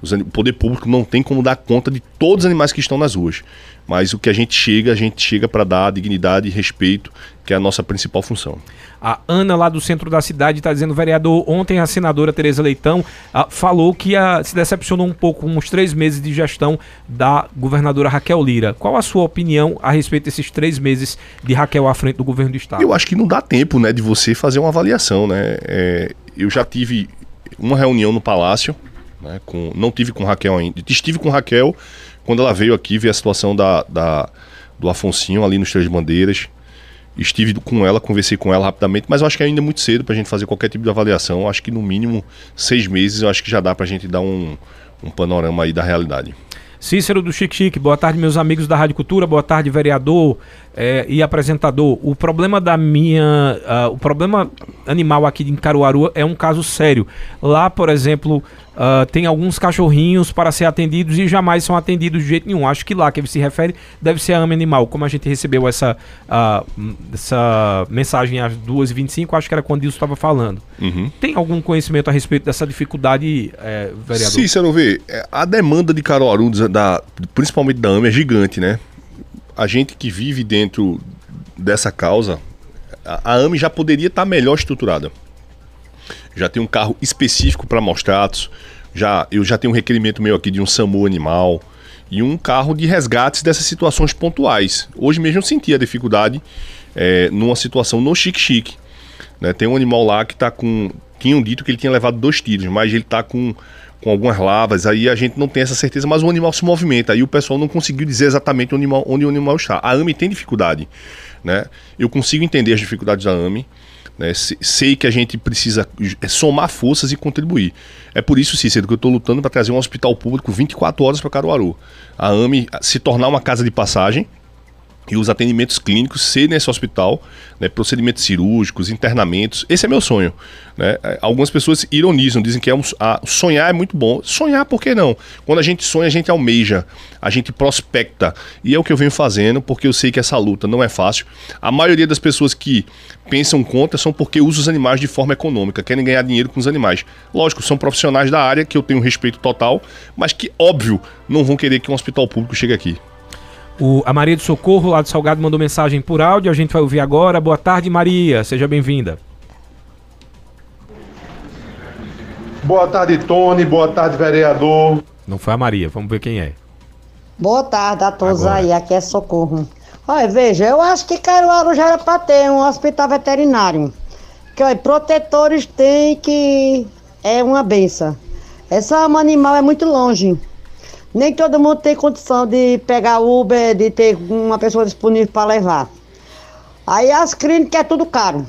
O poder público não tem como dar conta de todos os animais que estão nas ruas. Mas o que a gente chega, a gente chega para dar dignidade e respeito, que é a nossa principal função. A Ana, lá do centro da cidade, está dizendo, vereador, ontem a senadora Tereza Leitão ah, falou que ah, se decepcionou um pouco com os três meses de gestão da governadora Raquel Lira. Qual a sua opinião a respeito desses três meses de Raquel à frente do governo do Estado? Eu acho que não dá tempo né, de você fazer uma avaliação. Né? É, eu já tive uma reunião no Palácio, né, com, não tive com Raquel ainda. Estive com Raquel quando ela veio aqui ver a situação da, da do Afonsinho ali nos Três Bandeiras. Estive com ela, conversei com ela rapidamente, mas eu acho que ainda é muito cedo para a gente fazer qualquer tipo de avaliação. Eu acho que no mínimo seis meses eu acho que já dá para a gente dar um, um panorama aí da realidade. Cícero do Chique Chique, boa tarde, meus amigos da Rádio Cultura, boa tarde, vereador é, e apresentador. O problema da minha. Uh, o problema animal aqui em Caruaru é um caso sério. Lá, por exemplo, uh, tem alguns cachorrinhos para ser atendidos e jamais são atendidos de jeito nenhum. Acho que lá que ele se refere deve ser a AME Animal. Como a gente recebeu essa, uh, essa mensagem às 2h25, acho que era quando isso estava falando. Uhum. Tem algum conhecimento a respeito dessa dificuldade, é, vereador? Sim, você não vê. É, a demanda de Caruaru, da, principalmente da AME, é gigante, né? A gente que vive dentro dessa causa, a, AME já poderia estar tá melhor estruturada. Já tem um carro específico para maus-tratos, já, eu já tenho um requerimento meu aqui de um SAMU animal e um carro de resgates dessas situações pontuais. Hoje mesmo eu senti a dificuldade é, numa situação no chique-chique. Né? Tem um animal lá que está com. Tinham dito que ele tinha levado dois tiros, mas ele está com com algumas lavas, aí a gente não tem essa certeza, mas o animal se movimenta. Aí o pessoal não conseguiu dizer exatamente onde, onde o animal está. A AME tem dificuldade, né? Eu consigo entender as dificuldades da AME, né? Sei que a gente precisa somar forças e contribuir. É por isso, Cícero, que eu estou lutando para trazer um hospital público 24 horas para Caruaru. A AME se tornar uma casa de passagem, e os atendimentos clínicos ser nesse hospital, né, procedimentos cirúrgicos, internamentos. Esse é meu sonho. Né? Algumas pessoas ironizam, dizem que é um, a, sonhar é muito bom. Sonhar, por que não? Quando a gente sonha, a gente almeja, a gente prospecta. E é o que eu venho fazendo, porque eu sei que essa luta não é fácil. A maioria das pessoas que pensam contra são porque usam os animais de forma econômica, querem ganhar dinheiro com os animais. Lógico, são profissionais da área que eu tenho respeito total, mas que, óbvio, não vão querer que um hospital público chegue aqui. O, a Maria do Socorro, lá do Salgado, mandou mensagem por áudio. A gente vai ouvir agora. Boa tarde, Maria. Seja bem-vinda. Boa tarde, Tony. Boa tarde, vereador. Não foi a Maria. Vamos ver quem é. Boa tarde a todos agora. aí. Aqui é Socorro. Olha, veja, eu acho que Caruaru já era para ter um hospital veterinário. Que, olha, protetores tem que... É uma benção. Essa ama animal é muito longe. Nem todo mundo tem condição de pegar Uber, de ter uma pessoa disponível para levar. Aí as clínicas é tudo caro.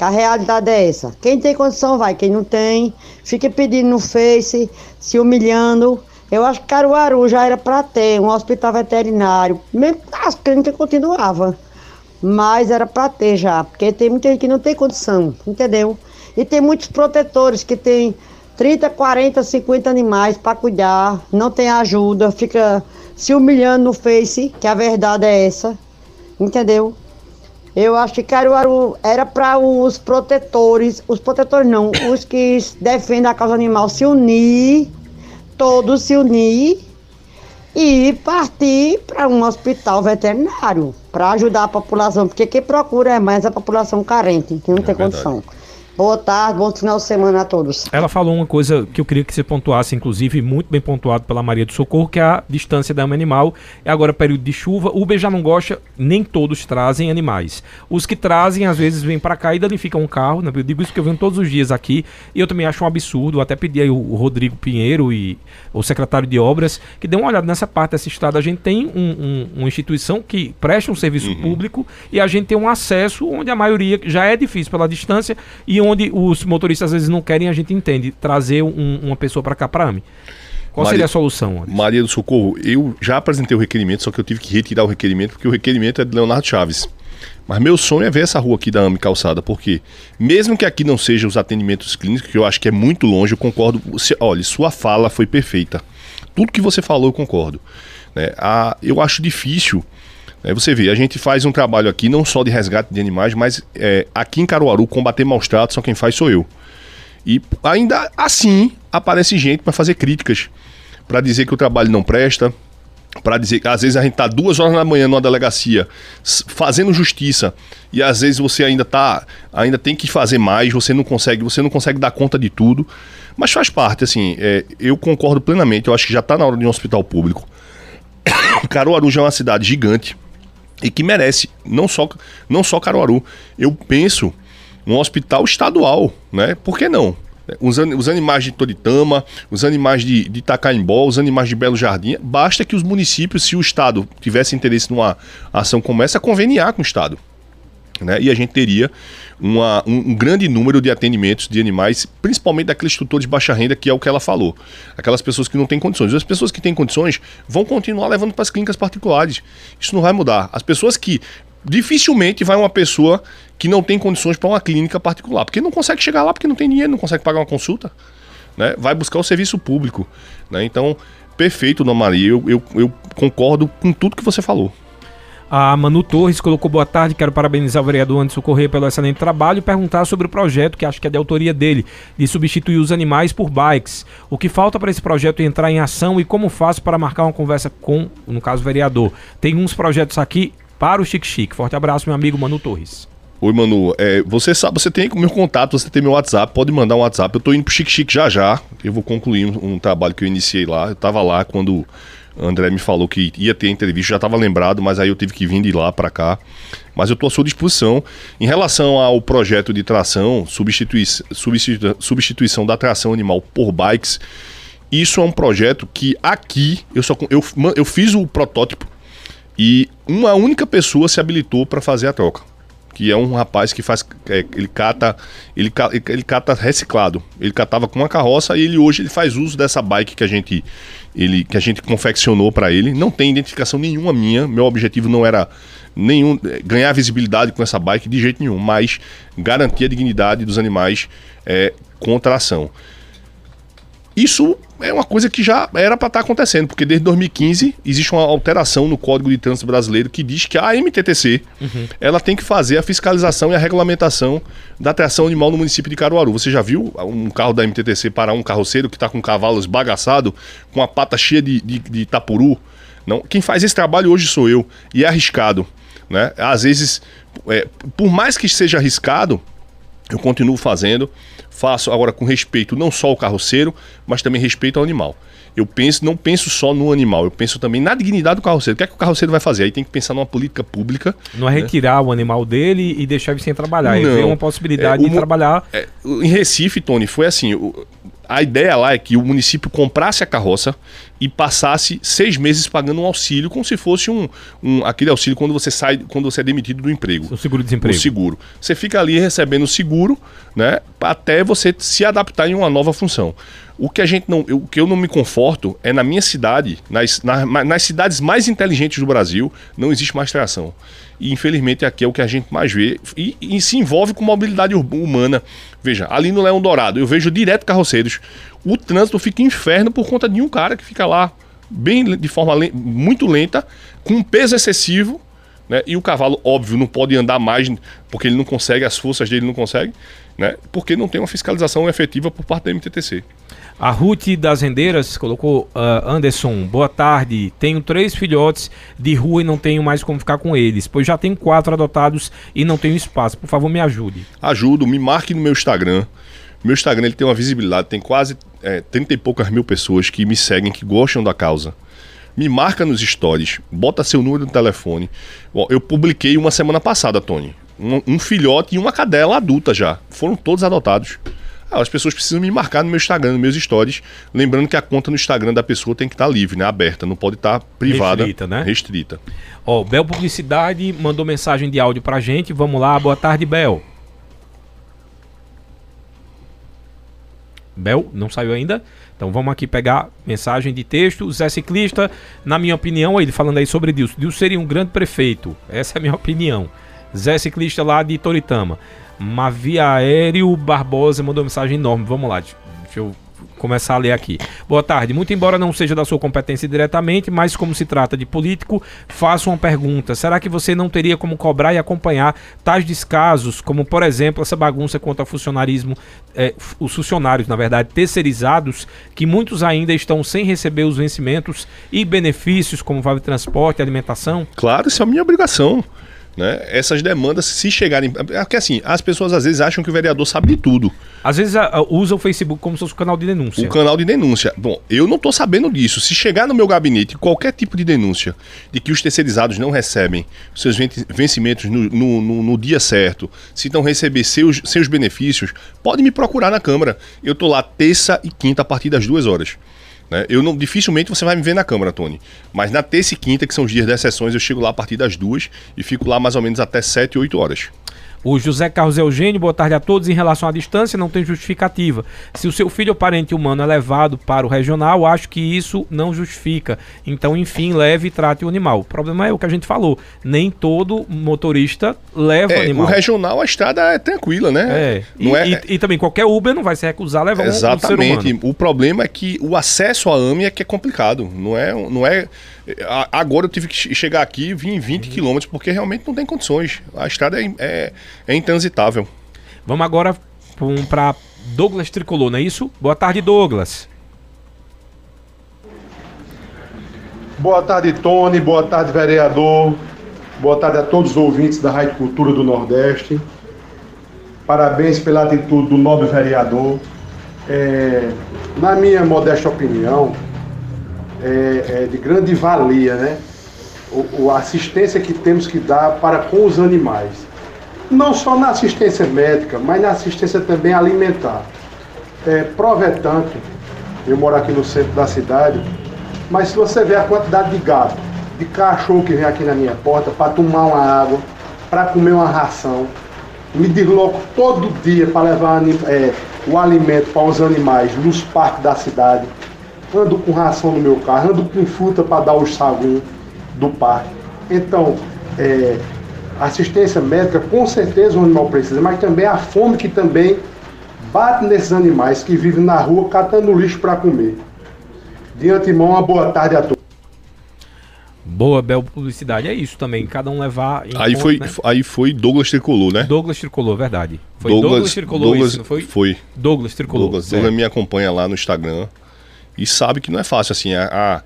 A realidade é essa. Quem tem condição vai, quem não tem, fica pedindo no Face, se humilhando. Eu acho que Caruaru já era para ter um hospital veterinário. Mesmo as clínicas continuavam. Mas era para ter já, porque tem muita gente que não tem condição, entendeu? E tem muitos protetores que tem 30, 40, 50 animais para cuidar, não tem ajuda, fica se humilhando no Face, que a verdade é essa, entendeu? Eu acho que Caruaru era para os protetores, os protetores não, os que defendem a causa animal se unir, todos se unir e partir para um hospital veterinário para ajudar a população, porque quem procura é mais a população carente, que não é tem verdade. condição. Boa tarde, bom final de semana a todos. Ela falou uma coisa que eu queria que você pontuasse, inclusive, muito bem pontuado pela Maria do Socorro, que é a distância da animal. É agora período de chuva. O Uber já não gosta, nem todos trazem animais. Os que trazem, às vezes, vêm para cá e danificam um carro. Né? Eu digo isso porque eu venho todos os dias aqui e eu também acho um absurdo. Eu até pedi aí o Rodrigo Pinheiro e o secretário de obras que dê uma olhada nessa parte dessa estrada. A gente tem um, um, uma instituição que presta um serviço uhum. público e a gente tem um acesso onde a maioria já é difícil pela distância e onde os motoristas às vezes não querem, a gente entende, trazer um, uma pessoa para cá para AME. Qual Maria, seria a solução? Anderson? Maria do Socorro, eu já apresentei o requerimento, só que eu tive que retirar o requerimento, porque o requerimento é de Leonardo Chaves. Mas meu sonho é ver essa rua aqui da AME calçada, porque mesmo que aqui não sejam os atendimentos clínicos, que eu acho que é muito longe, eu concordo. Você, olha, sua fala foi perfeita. Tudo que você falou eu concordo. Né? A, eu acho difícil. Né, você vê, a gente faz um trabalho aqui não só de resgate de animais, mas é, aqui em Caruaru, combater maus tratos, só quem faz sou eu. E ainda assim aparece gente para fazer críticas, para dizer que o trabalho não presta, para dizer que às vezes a gente tá duas horas da manhã numa delegacia fazendo justiça e às vezes você ainda tá ainda tem que fazer mais você não consegue você não consegue dar conta de tudo mas faz parte assim é, eu concordo plenamente eu acho que já tá na hora de um hospital público Caruaru já é uma cidade gigante e que merece não só não só Caruaru eu penso um hospital estadual né por que não os, os animais de Toritama, os animais de, de Itacaimbó, os animais de Belo Jardim, basta que os municípios, se o Estado tivesse interesse numa ação como essa, conveniar com o Estado. Né? E a gente teria uma- um, um grande número de atendimentos de animais, principalmente daqueles tutores de baixa renda, que é o que ela falou. Aquelas pessoas que não têm condições. As pessoas que têm condições vão continuar levando para as clínicas particulares. Isso não vai mudar. As pessoas que. Dificilmente vai uma pessoa que não tem condições para uma clínica particular, porque não consegue chegar lá porque não tem dinheiro, não consegue pagar uma consulta, né? Vai buscar o serviço público, né? Então, perfeito, Dona Maria. Eu, eu, eu concordo com tudo que você falou. A Manu Torres colocou boa tarde, quero parabenizar o vereador Anderson Corrêa pelo excelente trabalho e perguntar sobre o projeto, que acho que é de autoria dele, de substituir os animais por bikes. O que falta para esse projeto entrar em ação e como faço para marcar uma conversa com, no caso, o vereador? Tem uns projetos aqui para o Chique Chique. Forte abraço, meu amigo Manu Torres. Oi, Manu. É, você sabe, você tem meu contato, você tem meu WhatsApp, pode mandar um WhatsApp. Eu tô indo pro Chique Chique já já. Eu vou concluir um, um trabalho que eu iniciei lá. Eu tava lá quando André me falou que ia ter entrevista, já tava lembrado, mas aí eu tive que vir de lá para cá. Mas eu tô à sua disposição. Em relação ao projeto de tração, substitui, substitu- substituição da tração animal por bikes, isso é um projeto que aqui eu só eu, eu fiz o protótipo e uma única pessoa se habilitou para fazer a troca. Que é um rapaz que faz. é, ele cata. Ele, ele cata reciclado. Ele catava com uma carroça e ele hoje ele faz uso dessa bike que a gente. Ele, que a gente confeccionou para ele. Não tem identificação nenhuma minha. Meu objetivo não era nenhum é, ganhar visibilidade com essa bike de jeito nenhum, mas garantir a dignidade dos animais é, com tração. Isso é uma coisa que já era para estar acontecendo, porque desde 2015 existe uma alteração no Código de Trânsito Brasileiro que diz que a MTTC ela tem que fazer a fiscalização e a regulamentação da tração animal no município de Caruaru. Você já viu um carro da MTTC parar um carroceiro que está com um cavalo esbagaçado, com a pata cheia de, de, de tapuru? Não, quem faz esse trabalho hoje sou eu e é arriscado, né? Às vezes, é, por mais que seja arriscado, eu continuo fazendo, faço agora com respeito não só ao carroceiro, mas também respeito ao animal. Eu penso, não penso só no animal, eu penso também na dignidade do carroceiro. O que é que o carroceiro vai fazer? Aí tem que pensar numa política pública. Não é retirar o animal dele e deixar ele sem trabalhar. É Não. ver uma possibilidade É, o de trabalhar. É, em Recife, Tony, foi assim: o- a ideia lá é que o município comprasse a carroça e passasse seis meses pagando um auxílio, como se fosse um, um- aquele auxílio quando você sai, quando você é demitido do emprego. O seguro-desemprego. O seguro. Você fica ali recebendo o seguro, né? Até você se adaptar em uma nova função. O que a gente não, eu- o que eu não me conforto é na minha cidade, nas, na- nas cidades mais inteligentes do Brasil, não existe mais tração. E infelizmente aqui é o que a gente mais vê e, e se envolve com mobilidade humana. Veja, ali no Leão Dourado, eu vejo direto carroceiros. O trânsito fica inferno por conta de um cara que fica lá bem de forma len- muito lenta, com um peso excessivo né? E o cavalo, óbvio, não pode andar mais porque ele não consegue, as forças dele não conseguem, né? Porque não tem uma fiscalização efetiva por parte da MTTC. A Ruth das Rendeiras colocou ah, Anderson, boa tarde. Tenho três filhotes de rua e não tenho mais como ficar com eles, pois já tenho quatro adotados e não tenho espaço. Por favor, me ajude. Ajudo, me marque no meu Instagram. Meu Instagram ele tem uma visibilidade, tem quase é, 30 e poucas mil pessoas que me seguem, que gostam da causa. Me marca nos stories, bota seu número de telefone. Ó, eu publiquei uma semana passada, Tony. Um, um filhote e uma cadela adulta já. Foram todos adotados. Ah, as pessoas precisam me marcar no meu Instagram, nos meus stories. Lembrando que a conta no Instagram da pessoa tem que estar livre, né? Aberta, não pode estar privada. Restrita, né? Restrita. Ó, Bel Publicidade mandou mensagem de áudio pra gente. Vamos lá, boa tarde, Bel. Bel, não saiu ainda? Então vamos aqui pegar mensagem de texto. Zé Ciclista, na minha opinião, ele falando aí sobre Dilson. Dilson seria um grande prefeito. Essa é a minha opinião. Zé Ciclista lá de Toritama. Mavia Aéreo Barbosa mandou mensagem enorme. Vamos lá, deixa eu começar a ler aqui. Boa tarde. Muito embora não seja da sua competência diretamente, mas como se trata de político, faço uma pergunta. Será que você não teria como cobrar e acompanhar tais descasos, como por exemplo essa bagunça contra funcionarismo, eh, os funcionários, na verdade, terceirizados, que muitos ainda estão sem receber os vencimentos e benefícios, como vale transporte alimentação? Claro, isso é a minha obrigação. Né? Essas demandas, se chegarem. Porque assim, as pessoas às vezes acham que o vereador sabe de tudo. Às vezes usa o Facebook como se fosse um canal de denúncia. Um canal de denúncia. Bom, eu não estou sabendo disso. Se chegar no meu gabinete qualquer tipo de denúncia de que os terceirizados não recebem seus vencimentos no, no, no, no dia certo, se não receber seus, seus benefícios, pode me procurar na Câmara. Eu estou lá terça e quinta a partir das duas horas. Né? Eu não, dificilmente você vai me ver na Câmara, Tony. Mas na terça e quinta, que são os dias das sessões, eu chego lá a partir das duas e fico lá mais ou menos até sete, oito horas. O José Carlos Eugênio, boa tarde a todos. Em relação à distância, não tem justificativa. Se o seu filho ou parente humano é levado para o regional, acho que isso não justifica. Então, enfim, leve e trate o animal. O problema é o que a gente falou. Nem todo motorista leva é, o animal. O regional, a estrada é tranquila, né? É. Não e, é... E, e, também qualquer Uber não vai se recusar a levar Exatamente. um, um ser humano. O problema é que o acesso à AME é que é complicado. Não é, não é Agora eu tive que chegar aqui e vim em 20 quilômetros, porque realmente não tem condições. A estrada é, é, é intransitável. Vamos agora para Douglas Tricolor, não é isso? Boa tarde, Douglas. Boa tarde, Tony. Boa tarde, vereador. Boa tarde a todos os ouvintes da Rádio Cultura do Nordeste. Parabéns pela atitude do nobre vereador. É, na minha modesta opinião, é, é de grande valia, né? O, a assistência que temos que dar para com os animais. Não só na assistência médica, mas na assistência também alimentar. É, prova é tanto, eu moro aqui no centro da cidade, mas se você ver a quantidade de gato, de cachorro que vem aqui na minha porta para tomar uma água, para comer uma ração, me desloco todo dia para levar é, o alimento para os animais nos parques da cidade ando com ração no meu carro, ando com fruta para dar os saguinhos do parque. Então, é, assistência médica, com certeza o animal precisa, mas também a fome que também bate nesses animais que vivem na rua catando lixo para comer. De antemão, uma boa tarde a todos. Boa, bela publicidade. É isso também, cada um levar. aí, conta, foi, né? aí foi Douglas Tricolor, né? Douglas Tricolor, verdade. Foi Douglas, Douglas Tricolor Douglas, isso, não foi? Foi. Douglas Tricolor. Douglas, Douglas me acompanha lá no Instagram e sabe que não é fácil assim. A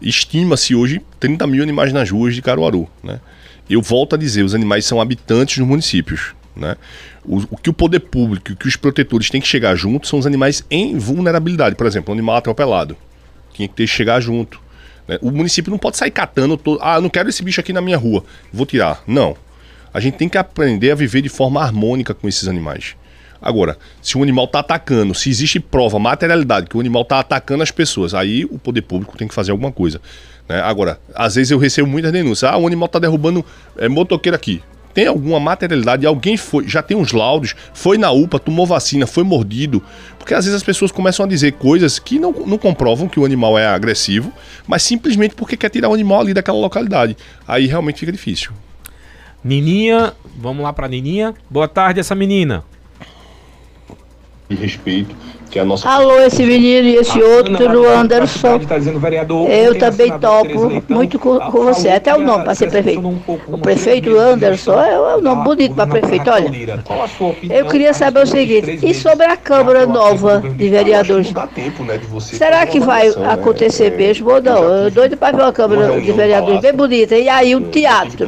estima-se hoje 30 mil animais nas ruas de Caruaru, né? Eu volto a dizer, os animais são habitantes dos municípios, né? O, o, que o poder público, o que os protetores têm que chegar junto são os animais em vulnerabilidade. Por exemplo, um animal atropelado. Tinha que ter que chegar junto. Né? O município não pode sair catando. Todo... Ah, não quero esse bicho aqui na minha rua. Vou tirar. Não. A gente tem que aprender a viver de forma harmônica com esses animais. Agora, se o animal está atacando, se existe prova, materialidade, que o animal está atacando as pessoas, aí o poder público tem que fazer alguma coisa. Né? Agora, às vezes eu recebo muitas denúncias. Ah, o animal está derrubando é, motoqueiro aqui. Tem alguma materialidade? Alguém foi, já tem uns laudos, foi na UPA, tomou vacina, foi mordido. Porque às vezes as pessoas começam a dizer coisas que não, não comprovam que o animal é agressivo, mas simplesmente porque quer tirar o animal ali daquela localidade. Aí realmente fica difícil. Nininha, vamos lá para Nininha. Boa tarde, essa menina respeito que é a nossa. Alô, esse menino e esse ah, outro, do Anderson. Tá dizendo, vereador, eu também topo muito com, com você. Até o nome para ser prefeito. Um o prefeito Anderson é, é um nome bonito para prefeito. Olha, eu queria saber o seguinte: e sobre a Câmara nova de Vereadores? Né, Será que vai né? acontecer é, mesmo ou não? Eu doido para ver uma Câmara de Vereadores bem bonita. E aí um teatro.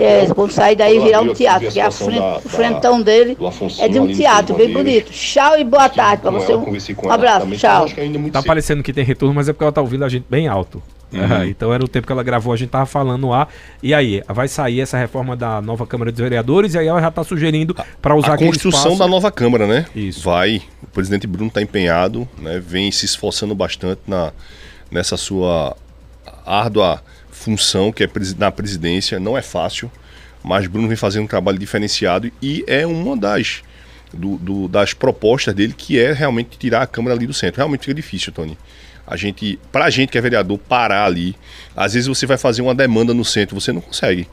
É, quando sair daí virar um teatro, que a o frentão dele é de um teatro bem bonito. Tchau e boa boa tarde pra você. Um abraço, tchau. Tá parecendo que tem retorno, mas é porque ela tá ouvindo a gente bem alto. Uhum. então era o tempo que ela gravou, a gente tava falando lá. E aí, vai sair essa reforma da nova Câmara dos Vereadores e aí ela já tá sugerindo para usar a construção da nova Câmara, né? Isso. Vai. O presidente Bruno tá empenhado, né? Vem se esforçando bastante na, nessa sua árdua função que é na presidência. Não é fácil, mas Bruno vem fazendo um trabalho diferenciado e é uma das do, do, das propostas dele, que é realmente tirar a Câmara ali do centro. Realmente fica difícil, Tony. A gente, pra gente que é vereador, parar ali. Às vezes você vai fazer uma demanda no centro, você não consegue.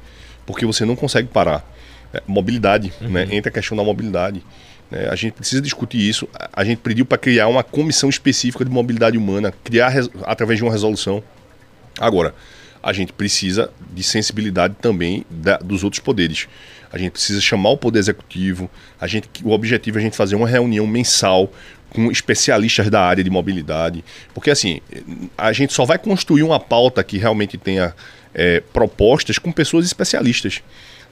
Porque você não consegue parar. É, mobilidade, uhum. né? Entra a questão da mobilidade. Né? A gente precisa discutir isso. A gente pediu para criar uma comissão específica de mobilidade humana, criar através de uma resolução. Agora, a gente precisa de sensibilidade também da, dos outros poderes. A gente precisa chamar o poder executivo. A gente, o objetivo é a gente fazer uma reunião mensal com especialistas da área de mobilidade, porque assim a gente só vai construir uma pauta que realmente tenha é, propostas com pessoas especialistas.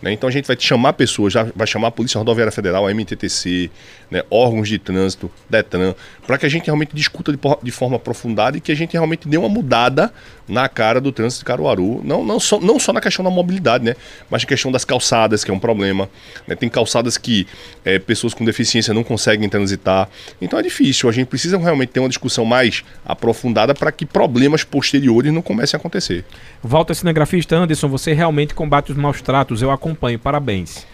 Né? Então a gente vai chamar pessoas, vai chamar a Polícia Rodoviária Federal, a MTTC, né? órgãos de trânsito, DETRAN, para que a gente realmente discuta de, de, forma aprofundada e que a gente realmente dê uma mudada na cara do trânsito de Caruaru. Não, não, só, não só na questão da mobilidade, né? mas na questão das calçadas, que é um problema. Né? Tem calçadas que é, pessoas com deficiência não conseguem transitar. Então é difícil. A gente precisa realmente ter uma discussão mais aprofundada para que problemas posteriores não comecem a acontecer. Volta cinegrafista Anderson, você realmente combate os maus tratos. Eu acompanho. Parabéns.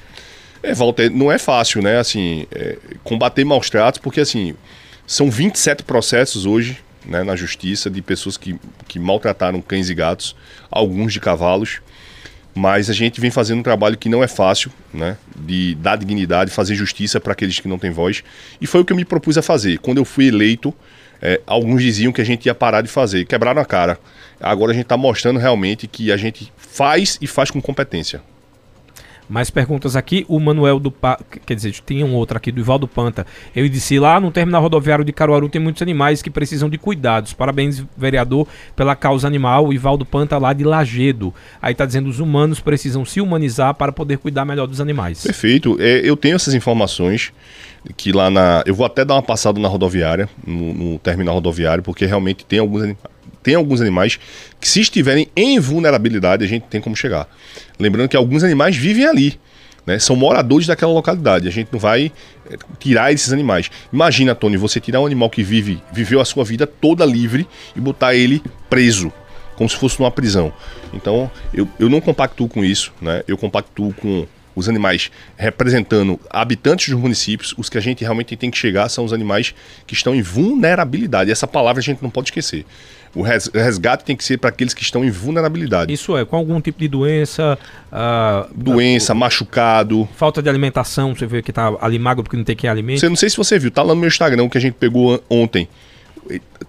É, Walter, não é fácil, né? Assim, é, combater maus tratos, porque assim, são 27 processos hoje né, na justiça de pessoas que, que maltrataram cães e gatos, alguns de cavalos. Mas a gente vem fazendo um trabalho que não é fácil, né? De dar dignidade, fazer justiça para aqueles que não têm voz. E foi o que eu me propus a fazer. Quando eu fui eleito, é, alguns diziam que a gente ia parar de fazer, quebraram a cara. Agora a gente está mostrando realmente que a gente faz e faz com competência. Mais perguntas aqui. O Manuel do pa... Quer dizer, tinha um outro aqui do Ivaldo Panta. Eu disse lá no terminal rodoviário de Caruaru tem muitos animais que precisam de cuidados. Parabéns, vereador, pela causa animal. O Ivaldo Panta lá de Lagedo. Aí tá dizendo os humanos precisam se humanizar para poder cuidar melhor dos animais. Perfeito. É, eu tenho essas informações que lá na. Eu vou até dar uma passada na rodoviária, no, no terminal rodoviário, porque realmente tem alguns animais tem alguns animais que, se estiverem em vulnerabilidade, a gente tem como chegar. Lembrando que alguns animais vivem ali. Né? São moradores daquela localidade. A gente não vai eh, tirar esses animais. Imagina, Tony, você tirar um animal que vive, viveu a sua vida toda livre e botar ele preso, como se fosse numa prisão. Então, eu, eu não compactuo com isso, né? Eu compactuo com os animais representando habitantes dos municípios, os que a gente realmente tem que chegar são os animais que estão em vulnerabilidade. Essa palavra a gente não pode esquecer. O resgate tem que ser para aqueles que estão em vulnerabilidade. Isso é, com algum tipo de doença. Uh, doença, machucado. Falta de alimentação, você vê que está ali magro porque não tem que alimento. Você não sei se você viu, tá lá no meu Instagram que a gente pegou ontem.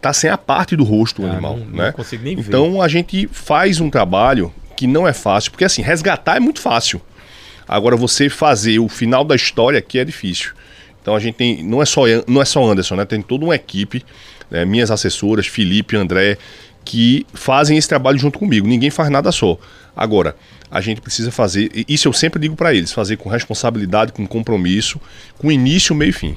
Tá sem a parte do rosto o ah, animal, não, né? Não consigo nem ver. Então a gente faz um trabalho que não é fácil, porque assim, resgatar é muito fácil. Agora você fazer o final da história que é difícil. Então a gente tem, não é só não é só Anderson, né? Tem toda uma equipe né, minhas assessoras, Felipe, André, que fazem esse trabalho junto comigo. Ninguém faz nada só. Agora, a gente precisa fazer, isso eu sempre digo para eles, fazer com responsabilidade, com compromisso, com início, meio e fim.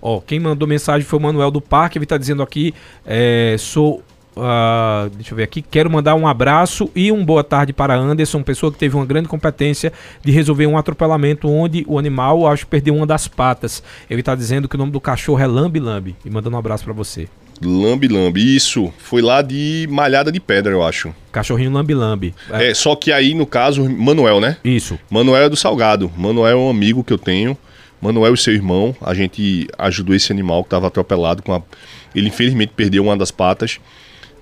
Ó, quem mandou mensagem foi o Manuel do Parque, ele está dizendo aqui, é, sou Uh, deixa eu ver aqui. Quero mandar um abraço e um boa tarde para Anderson, pessoa que teve uma grande competência de resolver um atropelamento onde o animal, acho, perdeu uma das patas. Ele está dizendo que o nome do cachorro é Lambi Lambi. E mandando um abraço para você. Lambi Lambi, isso. Foi lá de Malhada de Pedra, eu acho. Cachorrinho Lambi Lambi. É. é, só que aí, no caso, Manuel, né? Isso. Manuel é do Salgado. Manuel é um amigo que eu tenho. Manuel e seu irmão, a gente ajudou esse animal que estava atropelado com a... Ele infelizmente perdeu uma das patas.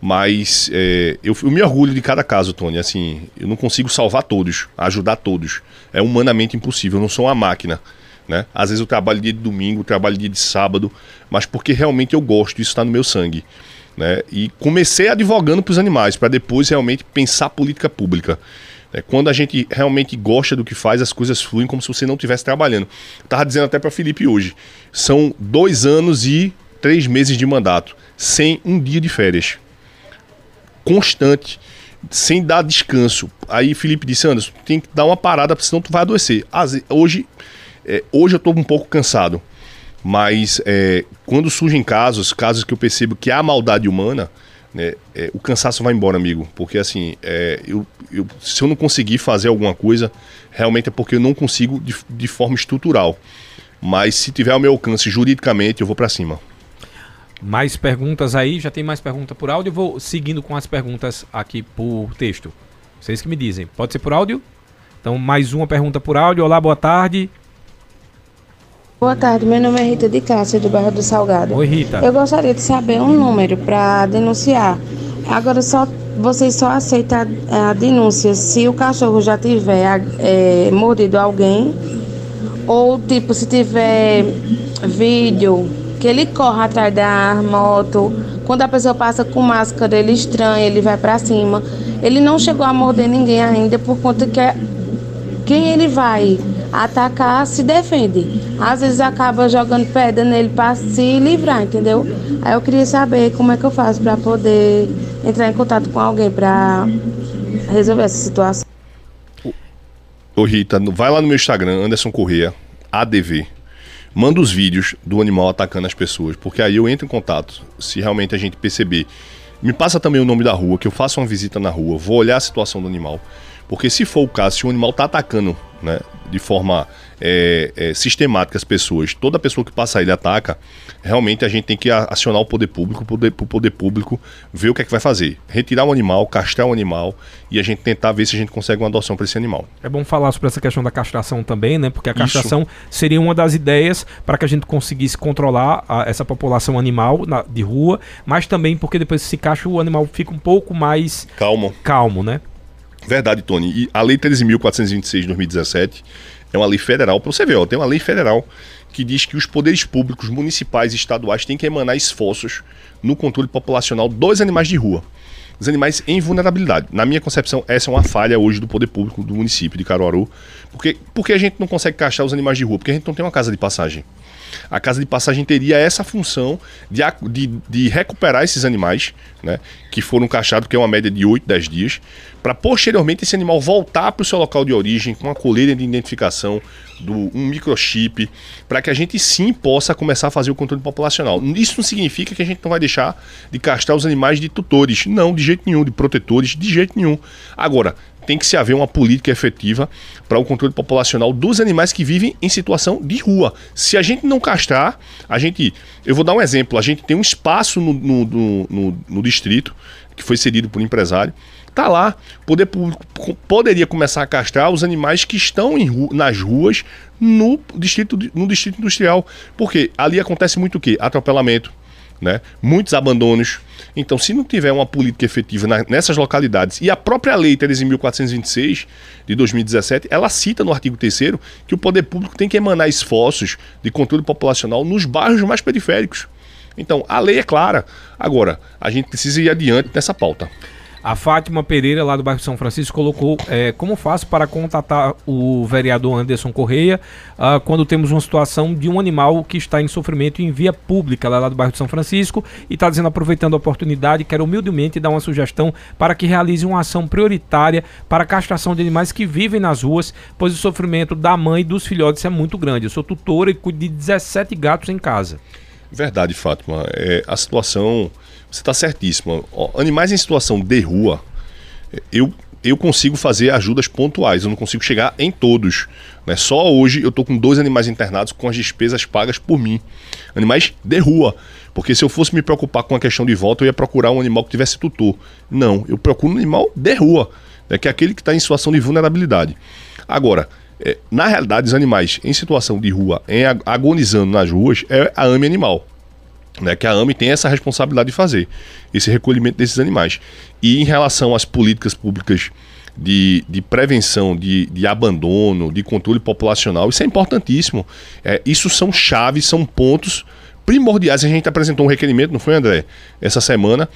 Mas é, eu, eu, me orgulho de cada caso, Tony. Assim, eu não consigo salvar todos, ajudar todos. É humanamente impossível. Eu não sou uma máquina. Né? Às vezes eu trabalho dia de domingo, trabalho dia de sábado, mas porque realmente eu gosto, isso está no meu sangue. Né? E comecei advogando para os animais, para depois realmente pensar política pública. É, quando a gente realmente gosta do que faz, as coisas fluem como se você não estivesse trabalhando. Estava dizendo até para Felipe hoje: são dois anos e três meses de mandato, sem um dia de férias constante, sem dar descanso. Aí Felipe disse, Anderson, tem que dar uma parada, senão tu vai adoecer. Hoje, é, hoje eu estou um pouco cansado, mas é, quando surgem casos, casos que eu percebo que há maldade humana, né, é, o cansaço vai embora, amigo. Porque assim, é, eu, eu, se eu não conseguir fazer alguma coisa, realmente é porque eu não consigo de, de forma estrutural. Mas se tiver ao meu alcance juridicamente, eu vou para cima. Mais perguntas aí? Já tem mais pergunta por áudio? Vou seguindo com as perguntas aqui por texto. Vocês que me dizem. Pode ser por áudio? Então, mais uma pergunta por áudio. Olá, boa tarde. Boa tarde, meu nome é Rita de Cássia, do bairro do Salgado. Oi, Rita. Eu gostaria de saber um número para denunciar. Agora, só vocês só aceitam a, a denúncia se o cachorro já tiver é, mordido alguém Ou tipo, se tiver vídeo que ele corre atrás da moto, quando a pessoa passa com máscara, ele estranha, ele vai para cima. Ele não chegou a morder ninguém ainda por conta que é quem ele vai atacar se defende. Às vezes acaba jogando pedra nele para se livrar, entendeu? Aí eu queria saber como é que eu faço para poder entrar em contato com alguém para resolver essa situação. Ô Rita, vai lá no meu Instagram, Anderson Correia, ADV. Manda os vídeos do animal atacando as pessoas, porque aí eu entro em contato, se realmente a gente perceber. Me passa também o nome da rua, que eu faça uma visita na rua, vou olhar a situação do animal. Porque se for o caso, se o animal está atacando né, de forma é, é, sistemática as pessoas, toda pessoa que passa ele ataca, realmente a gente tem que acionar o poder público, o poder, o poder público ver o que é que vai fazer. Retirar o animal, castrar o animal e a gente tentar ver se a gente consegue uma adoção para esse animal. É bom falar sobre essa questão da castração também, né? Porque a castração Isso. seria uma das ideias para que a gente conseguisse controlar a, essa população animal na, de rua, mas também porque depois que se castra o animal fica um pouco mais calmo, calmo né? Verdade, Tony. E a Lei 13.426 de 2017 é uma lei federal. Para você ver, ó, tem uma lei federal que diz que os poderes públicos municipais e estaduais têm que emanar esforços no controle populacional dos animais de rua. Os animais em vulnerabilidade. Na minha concepção, essa é uma falha hoje do poder público do município de Caruaru. Porque, porque a gente não consegue castrar os animais de rua? Porque a gente não tem uma casa de passagem. A casa de passagem teria essa função de, de, de recuperar esses animais, né, que foram castrados, que é uma média de 8, 10 dias, para posteriormente esse animal voltar para o seu local de origem com a coleira de identificação, do, um microchip, para que a gente sim possa começar a fazer o controle populacional. Isso não significa que a gente não vai deixar de castrar os animais de tutores, não, de jeito nenhum, de protetores, de jeito nenhum. Agora, tem que se haver uma política efetiva para o controle populacional dos animais que vivem em situação de rua. Se a gente não castrar, a gente. Eu vou dar um exemplo: a gente tem um espaço no, no, no, no distrito que foi cedido por um empresário. Tá lá, poder poderia começar a castrar os animais que estão em, nas ruas no distrito, no distrito industrial. Porque ali acontece muito o quê? Atropelamento, né? Muitos abandonos. Então, se não tiver uma política efetiva na, nessas localidades, e a própria lei 13.426 de 2017, ela cita no artigo 3 que o poder público tem que emanar esforços de controle populacional nos bairros mais periféricos. Então, a lei é clara. Agora, a gente precisa ir adiante nessa pauta. A Fátima Pereira, lá do bairro São Francisco, colocou é, como faço para contatar o vereador Anderson Correia uh, quando temos uma situação de um animal que está em sofrimento em via pública, lá, lá do bairro São Francisco, e está dizendo, aproveitando a oportunidade, quero humildemente dar uma sugestão para que realize uma ação prioritária para a castração de animais que vivem nas ruas, pois o sofrimento da mãe e dos filhotes é muito grande. Eu sou tutora e cuido de 17 gatos em casa. Verdade, Fátima. É, a situação você está certíssimo. animais em situação de rua, eu, eu consigo fazer ajudas pontuais, eu não consigo chegar em todos. Né? Só hoje eu estou com dois animais internados com as despesas pagas por mim. Animais de rua. Porque se eu fosse me preocupar com a questão de volta, eu ia procurar um animal que tivesse tutor. Não, eu procuro um animal de rua, né? que é aquele que está em situação de vulnerabilidade. Agora, é, na realidade, os animais em situação de rua, em agonizando nas ruas, é a AME animal né, que a AME tem essa responsabilidade de fazer, esse recolhimento desses animais. E em relação às políticas públicas de, de prevenção, de, de abandono, de controle populacional, isso é importantíssimo. É, isso são chaves, são pontos primordiais. A gente apresentou um requerimento, não foi, André, essa semana,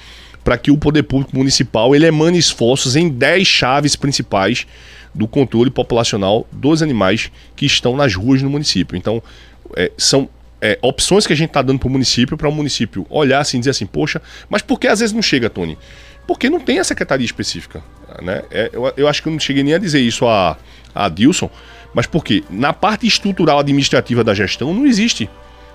para que o poder público municipal ele emane esforços em 10 chaves principais do controle populacional dos animais que estão nas ruas no município. Então, é, são é, opções que a gente está dando para o município, para o município olhar assim e dizer assim, poxa, mas por que às vezes não chega, Tony? Porque não tem a secretaria específica. Né? É, eu, eu, acho que eu não cheguei nem a dizer isso a, a Dilson, mas porque na parte estrutural administrativa da gestão não existe.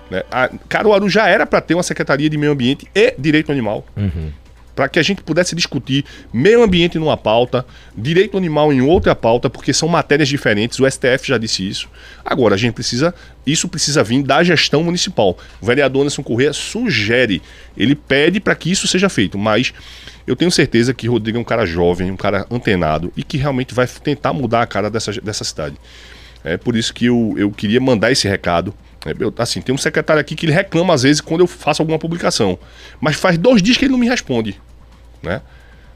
Né? A Caruaru já era para ter uma secretaria de meio ambiente e direito animal. Uhum para que a gente pudesse discutir meio ambiente numa pauta, direito animal em outra pauta, porque são matérias diferentes, o STF já disse isso. Agora, a gente precisa, isso precisa vir da gestão municipal. O vereador Anderson Corrêa sugere, ele pede para que isso seja feito, mas eu tenho certeza que Rodrigo é um cara jovem, um cara antenado e que realmente vai tentar mudar a cara dessa, dessa cidade. É por isso que eu, eu queria mandar esse recado. É, assim, tem um secretário aqui que ele reclama às vezes quando eu faço alguma publicação. Mas faz dois dias que ele não me responde. Né?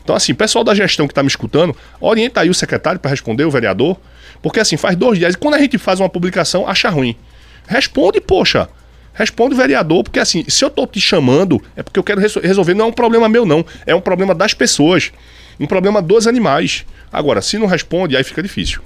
Então, assim, pessoal da gestão que está me escutando, orienta aí o secretário para responder, o vereador, porque assim, faz dois dias. E quando a gente faz uma publicação, acha ruim. Responde, poxa. Responde o vereador, porque assim, se eu tô te chamando, é porque eu quero resolver. Não é um problema meu, não. É um problema das pessoas. Um problema dos animais. Agora, se não responde, aí fica difícil.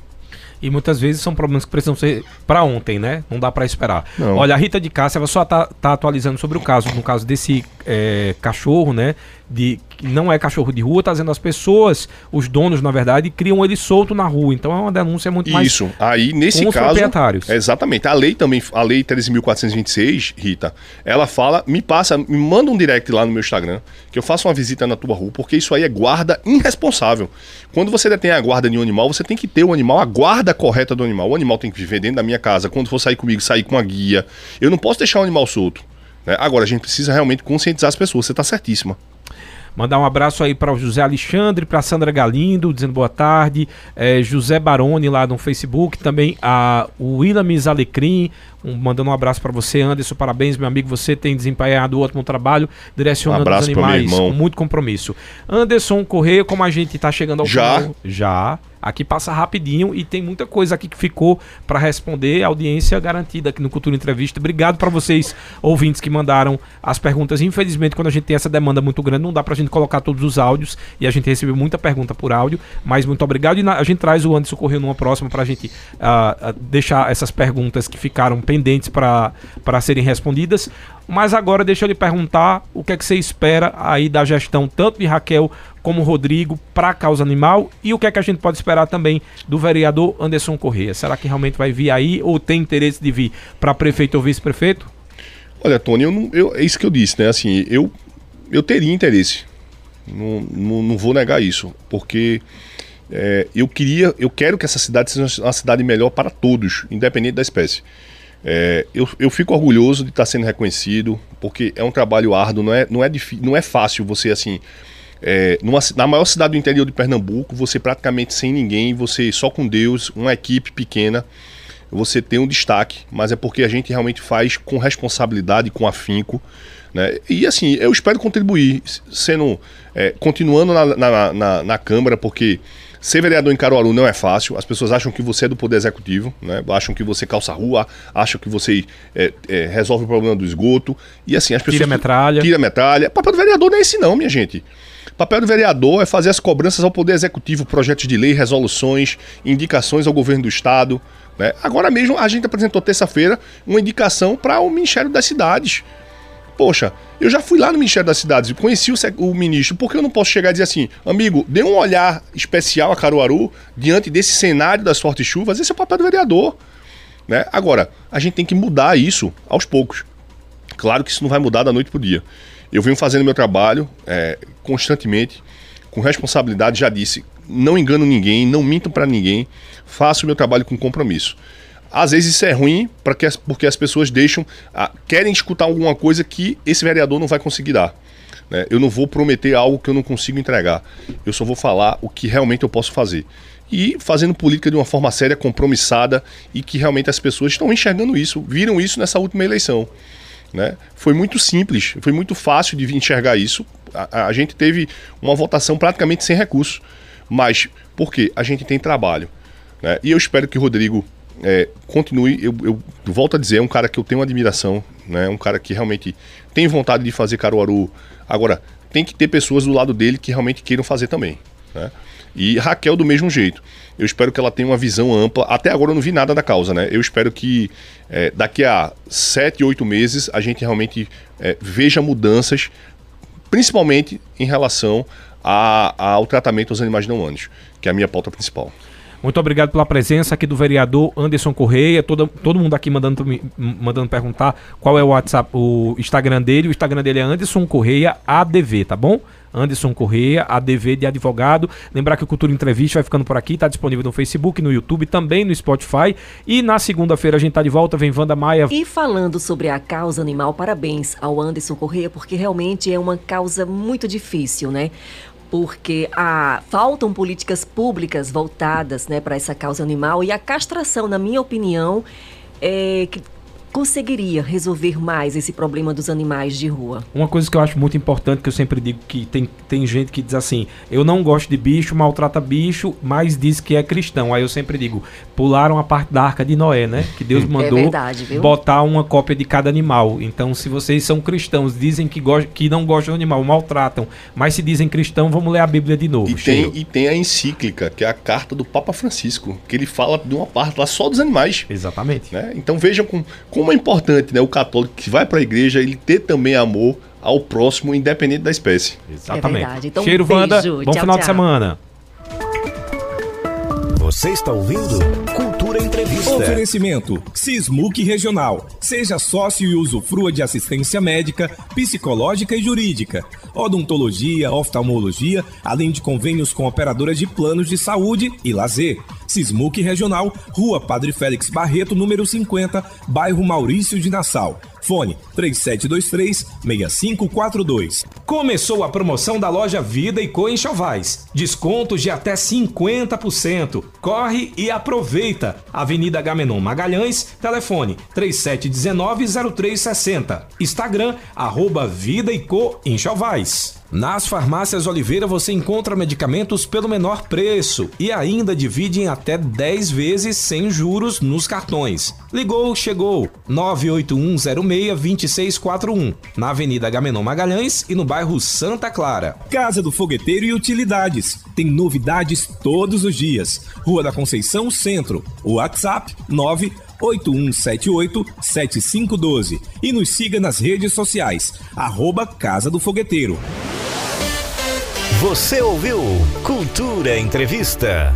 E muitas vezes são problemas que precisam ser para ontem, né? Não dá para esperar. Não. Olha, a Rita de Cássia, ela só tá, tá atualizando sobre o caso, no caso desse é, cachorro, né? De que não é cachorro de rua, tá dizendo as pessoas, os donos, na verdade, criam ele solto na rua. Então é uma denúncia muito mais. Isso. Aí, nesse caso. Proprietários. Exatamente. A lei também, a lei 13.426, Rita, ela fala, me passa, me manda um direct lá no meu Instagram, que eu faço uma visita na tua rua, porque isso aí é guarda irresponsável. Quando você detém a guarda de um animal, você tem que ter o animal, a guarda correta do animal. O animal tem que viver dentro da minha casa. Quando for sair comigo, sair com a guia. Eu não posso deixar o animal solto. Né? Agora, a gente precisa realmente conscientizar as pessoas. Você está certíssima. Mandar um abraço aí para o José Alexandre, para Sandra Galindo, dizendo boa tarde. É, José Baroni lá no Facebook. Também a, o Williams Alecrim, um, mandando um abraço para você, Anderson. Parabéns, meu amigo. Você tem desempenhado um ótimo trabalho, direcionando um os animais com muito compromisso. Anderson Correia, como a gente está chegando ao Já? final. Já. Aqui passa rapidinho e tem muita coisa aqui que ficou para responder. Audiência garantida aqui no Cultura Entrevista. Obrigado para vocês, ouvintes, que mandaram as perguntas. Infelizmente, quando a gente tem essa demanda muito grande, não dá para a gente colocar todos os áudios e a gente recebeu muita pergunta por áudio. Mas muito obrigado. E a gente traz o Anderson Correio numa próxima para a gente uh, deixar essas perguntas que ficaram pendentes para serem respondidas. Mas agora deixa eu lhe perguntar o que é que você espera aí da gestão tanto de Raquel como Rodrigo para a causa animal e o que é que a gente pode esperar também do vereador Anderson Corrêa. Será que realmente vai vir aí ou tem interesse de vir para prefeito ou vice-prefeito? Olha, Tony, eu não, eu, é isso que eu disse, né? Assim, eu, eu teria interesse. Não, não, não vou negar isso, porque é, eu queria, eu quero que essa cidade seja uma cidade melhor para todos, independente da espécie. É, eu, eu fico orgulhoso de estar sendo reconhecido, porque é um trabalho árduo, não é, não é, não é fácil você, assim, é, numa, na maior cidade do interior de Pernambuco, você praticamente sem ninguém, você só com Deus, uma equipe pequena, você tem um destaque, mas é porque a gente realmente faz com responsabilidade, com afinco. Né? E assim, eu espero contribuir, sendo é, continuando na, na, na, na Câmara, porque Ser vereador em Caruaru não é fácil. As pessoas acham que você é do Poder Executivo, né? acham que você calça a rua, acham que você é, é, resolve o problema do esgoto. E assim, as pessoas. Tira metralha. Tira metralha. Papel do vereador não é esse, não, minha gente. Papel do vereador é fazer as cobranças ao Poder Executivo, projetos de lei, resoluções, indicações ao governo do Estado. Né? Agora mesmo a gente apresentou terça-feira uma indicação para o Ministério das Cidades. Poxa, eu já fui lá no Ministério das Cidades e conheci o, o, ministro, por que eu não posso chegar e dizer assim, amigo, dê um olhar especial a Caruaru diante desse cenário das fortes chuvas? Esse é o papel do vereador. Né? Agora, a gente tem que mudar isso aos poucos. Claro que isso não vai mudar da noite para o dia. Eu venho fazendo meu trabalho é, constantemente, com responsabilidade, já disse, não engano ninguém, não minto para ninguém, faço o meu trabalho com compromisso. Às vezes isso é ruim que as, porque as pessoas deixam, a, querem escutar alguma coisa que esse vereador não vai conseguir dar. Né? Eu não vou prometer algo que eu não consigo entregar. Eu só vou falar o que realmente eu posso fazer. E fazendo política de uma forma séria, compromissada e que realmente as pessoas estão enxergando isso, viram isso nessa última eleição. Né? Foi muito simples, foi muito fácil de enxergar isso. A, a gente teve uma votação praticamente sem recursos. Mas por quê? A gente tem trabalho. Né? E eu espero que o Rodrigo é, continue. Eu, eu, volto a dizer, é um cara que eu tenho admiração, né? um cara que realmente tem vontade de fazer Caruaru. Agora, tem que ter pessoas do lado dele que realmente queiram fazer também. Né? E Raquel do mesmo jeito. Eu espero que ela tenha uma visão ampla. Até agora eu não vi nada da causa, né? Eu espero que é, daqui a sete, oito meses a gente realmente é, veja mudanças, principalmente em relação a, ao tratamento dos animais não humanos, que é a minha pauta principal. Muito obrigado pela presença aqui do vereador Anderson Correia. Todo, todo mundo aqui mandando, mandando perguntar qual é o WhatsApp, o Instagram dele. O Instagram dele é Anderson Correia ADV, tá bom? Anderson Correia, ADV de advogado. Lembrar que o Cultura Entrevista vai ficando por aqui, está disponível no Facebook, no YouTube, também no Spotify. E na segunda-feira a gente está de volta, vem Wanda Maia. E falando sobre a causa animal, parabéns ao Anderson Correia, porque realmente é uma causa muito difícil, né? Porque a, faltam políticas públicas voltadas né, para essa causa animal. E a castração, na minha opinião, é, que conseguiria resolver mais esse problema dos animais de rua? Uma coisa que eu acho muito importante, que eu sempre digo que tem, tem gente que diz assim, eu não gosto de bicho, maltrata bicho, mas diz que é cristão. Aí eu sempre digo, pularam a parte da arca de Noé, né? Que Deus é mandou é verdade, botar uma cópia de cada animal. Então, se vocês são cristãos, dizem que, que não gostam do animal, maltratam, mas se dizem cristão, vamos ler a Bíblia de novo. E tem, e tem a encíclica, que é a carta do Papa Francisco, que ele fala de uma parte lá só dos animais. Exatamente. Né? Então vejam com, como é importante né, o católico que vai para a igreja, ele ter também amor ao próximo, independente da espécie. Exatamente. É então, Cheiro. Wanda. Bom tchau, final tchau. de semana. Você está ouvindo Cultura Entrevista. Oferecimento Sismuc Regional. Seja sócio e usufrua de assistência médica, psicológica e jurídica, odontologia, oftalmologia, além de convênios com operadoras de planos de saúde e lazer. Sismuc Regional, Rua Padre Félix Barreto, número 50, bairro Maurício de Nassau. Fone 3723-6542. Começou a promoção da loja Vida e Co em Chavais. Descontos de até 50%. Corre e aproveita. Avenida Gamenon Magalhães, telefone 3719-0360. Instagram, arroba Vida e Co. Nas farmácias Oliveira você encontra medicamentos pelo menor preço e ainda divide em até 10 vezes sem juros nos cartões. Ligou, chegou. 981062641, na Avenida Gamenon Magalhães e no bairro Santa Clara. Casa do Fogueteiro e Utilidades. Tem novidades todos os dias. Rua da Conceição Centro. WhatsApp 9 8178-7512 e nos siga nas redes sociais, arroba Casa do Fogueteiro. Você ouviu Cultura Entrevista.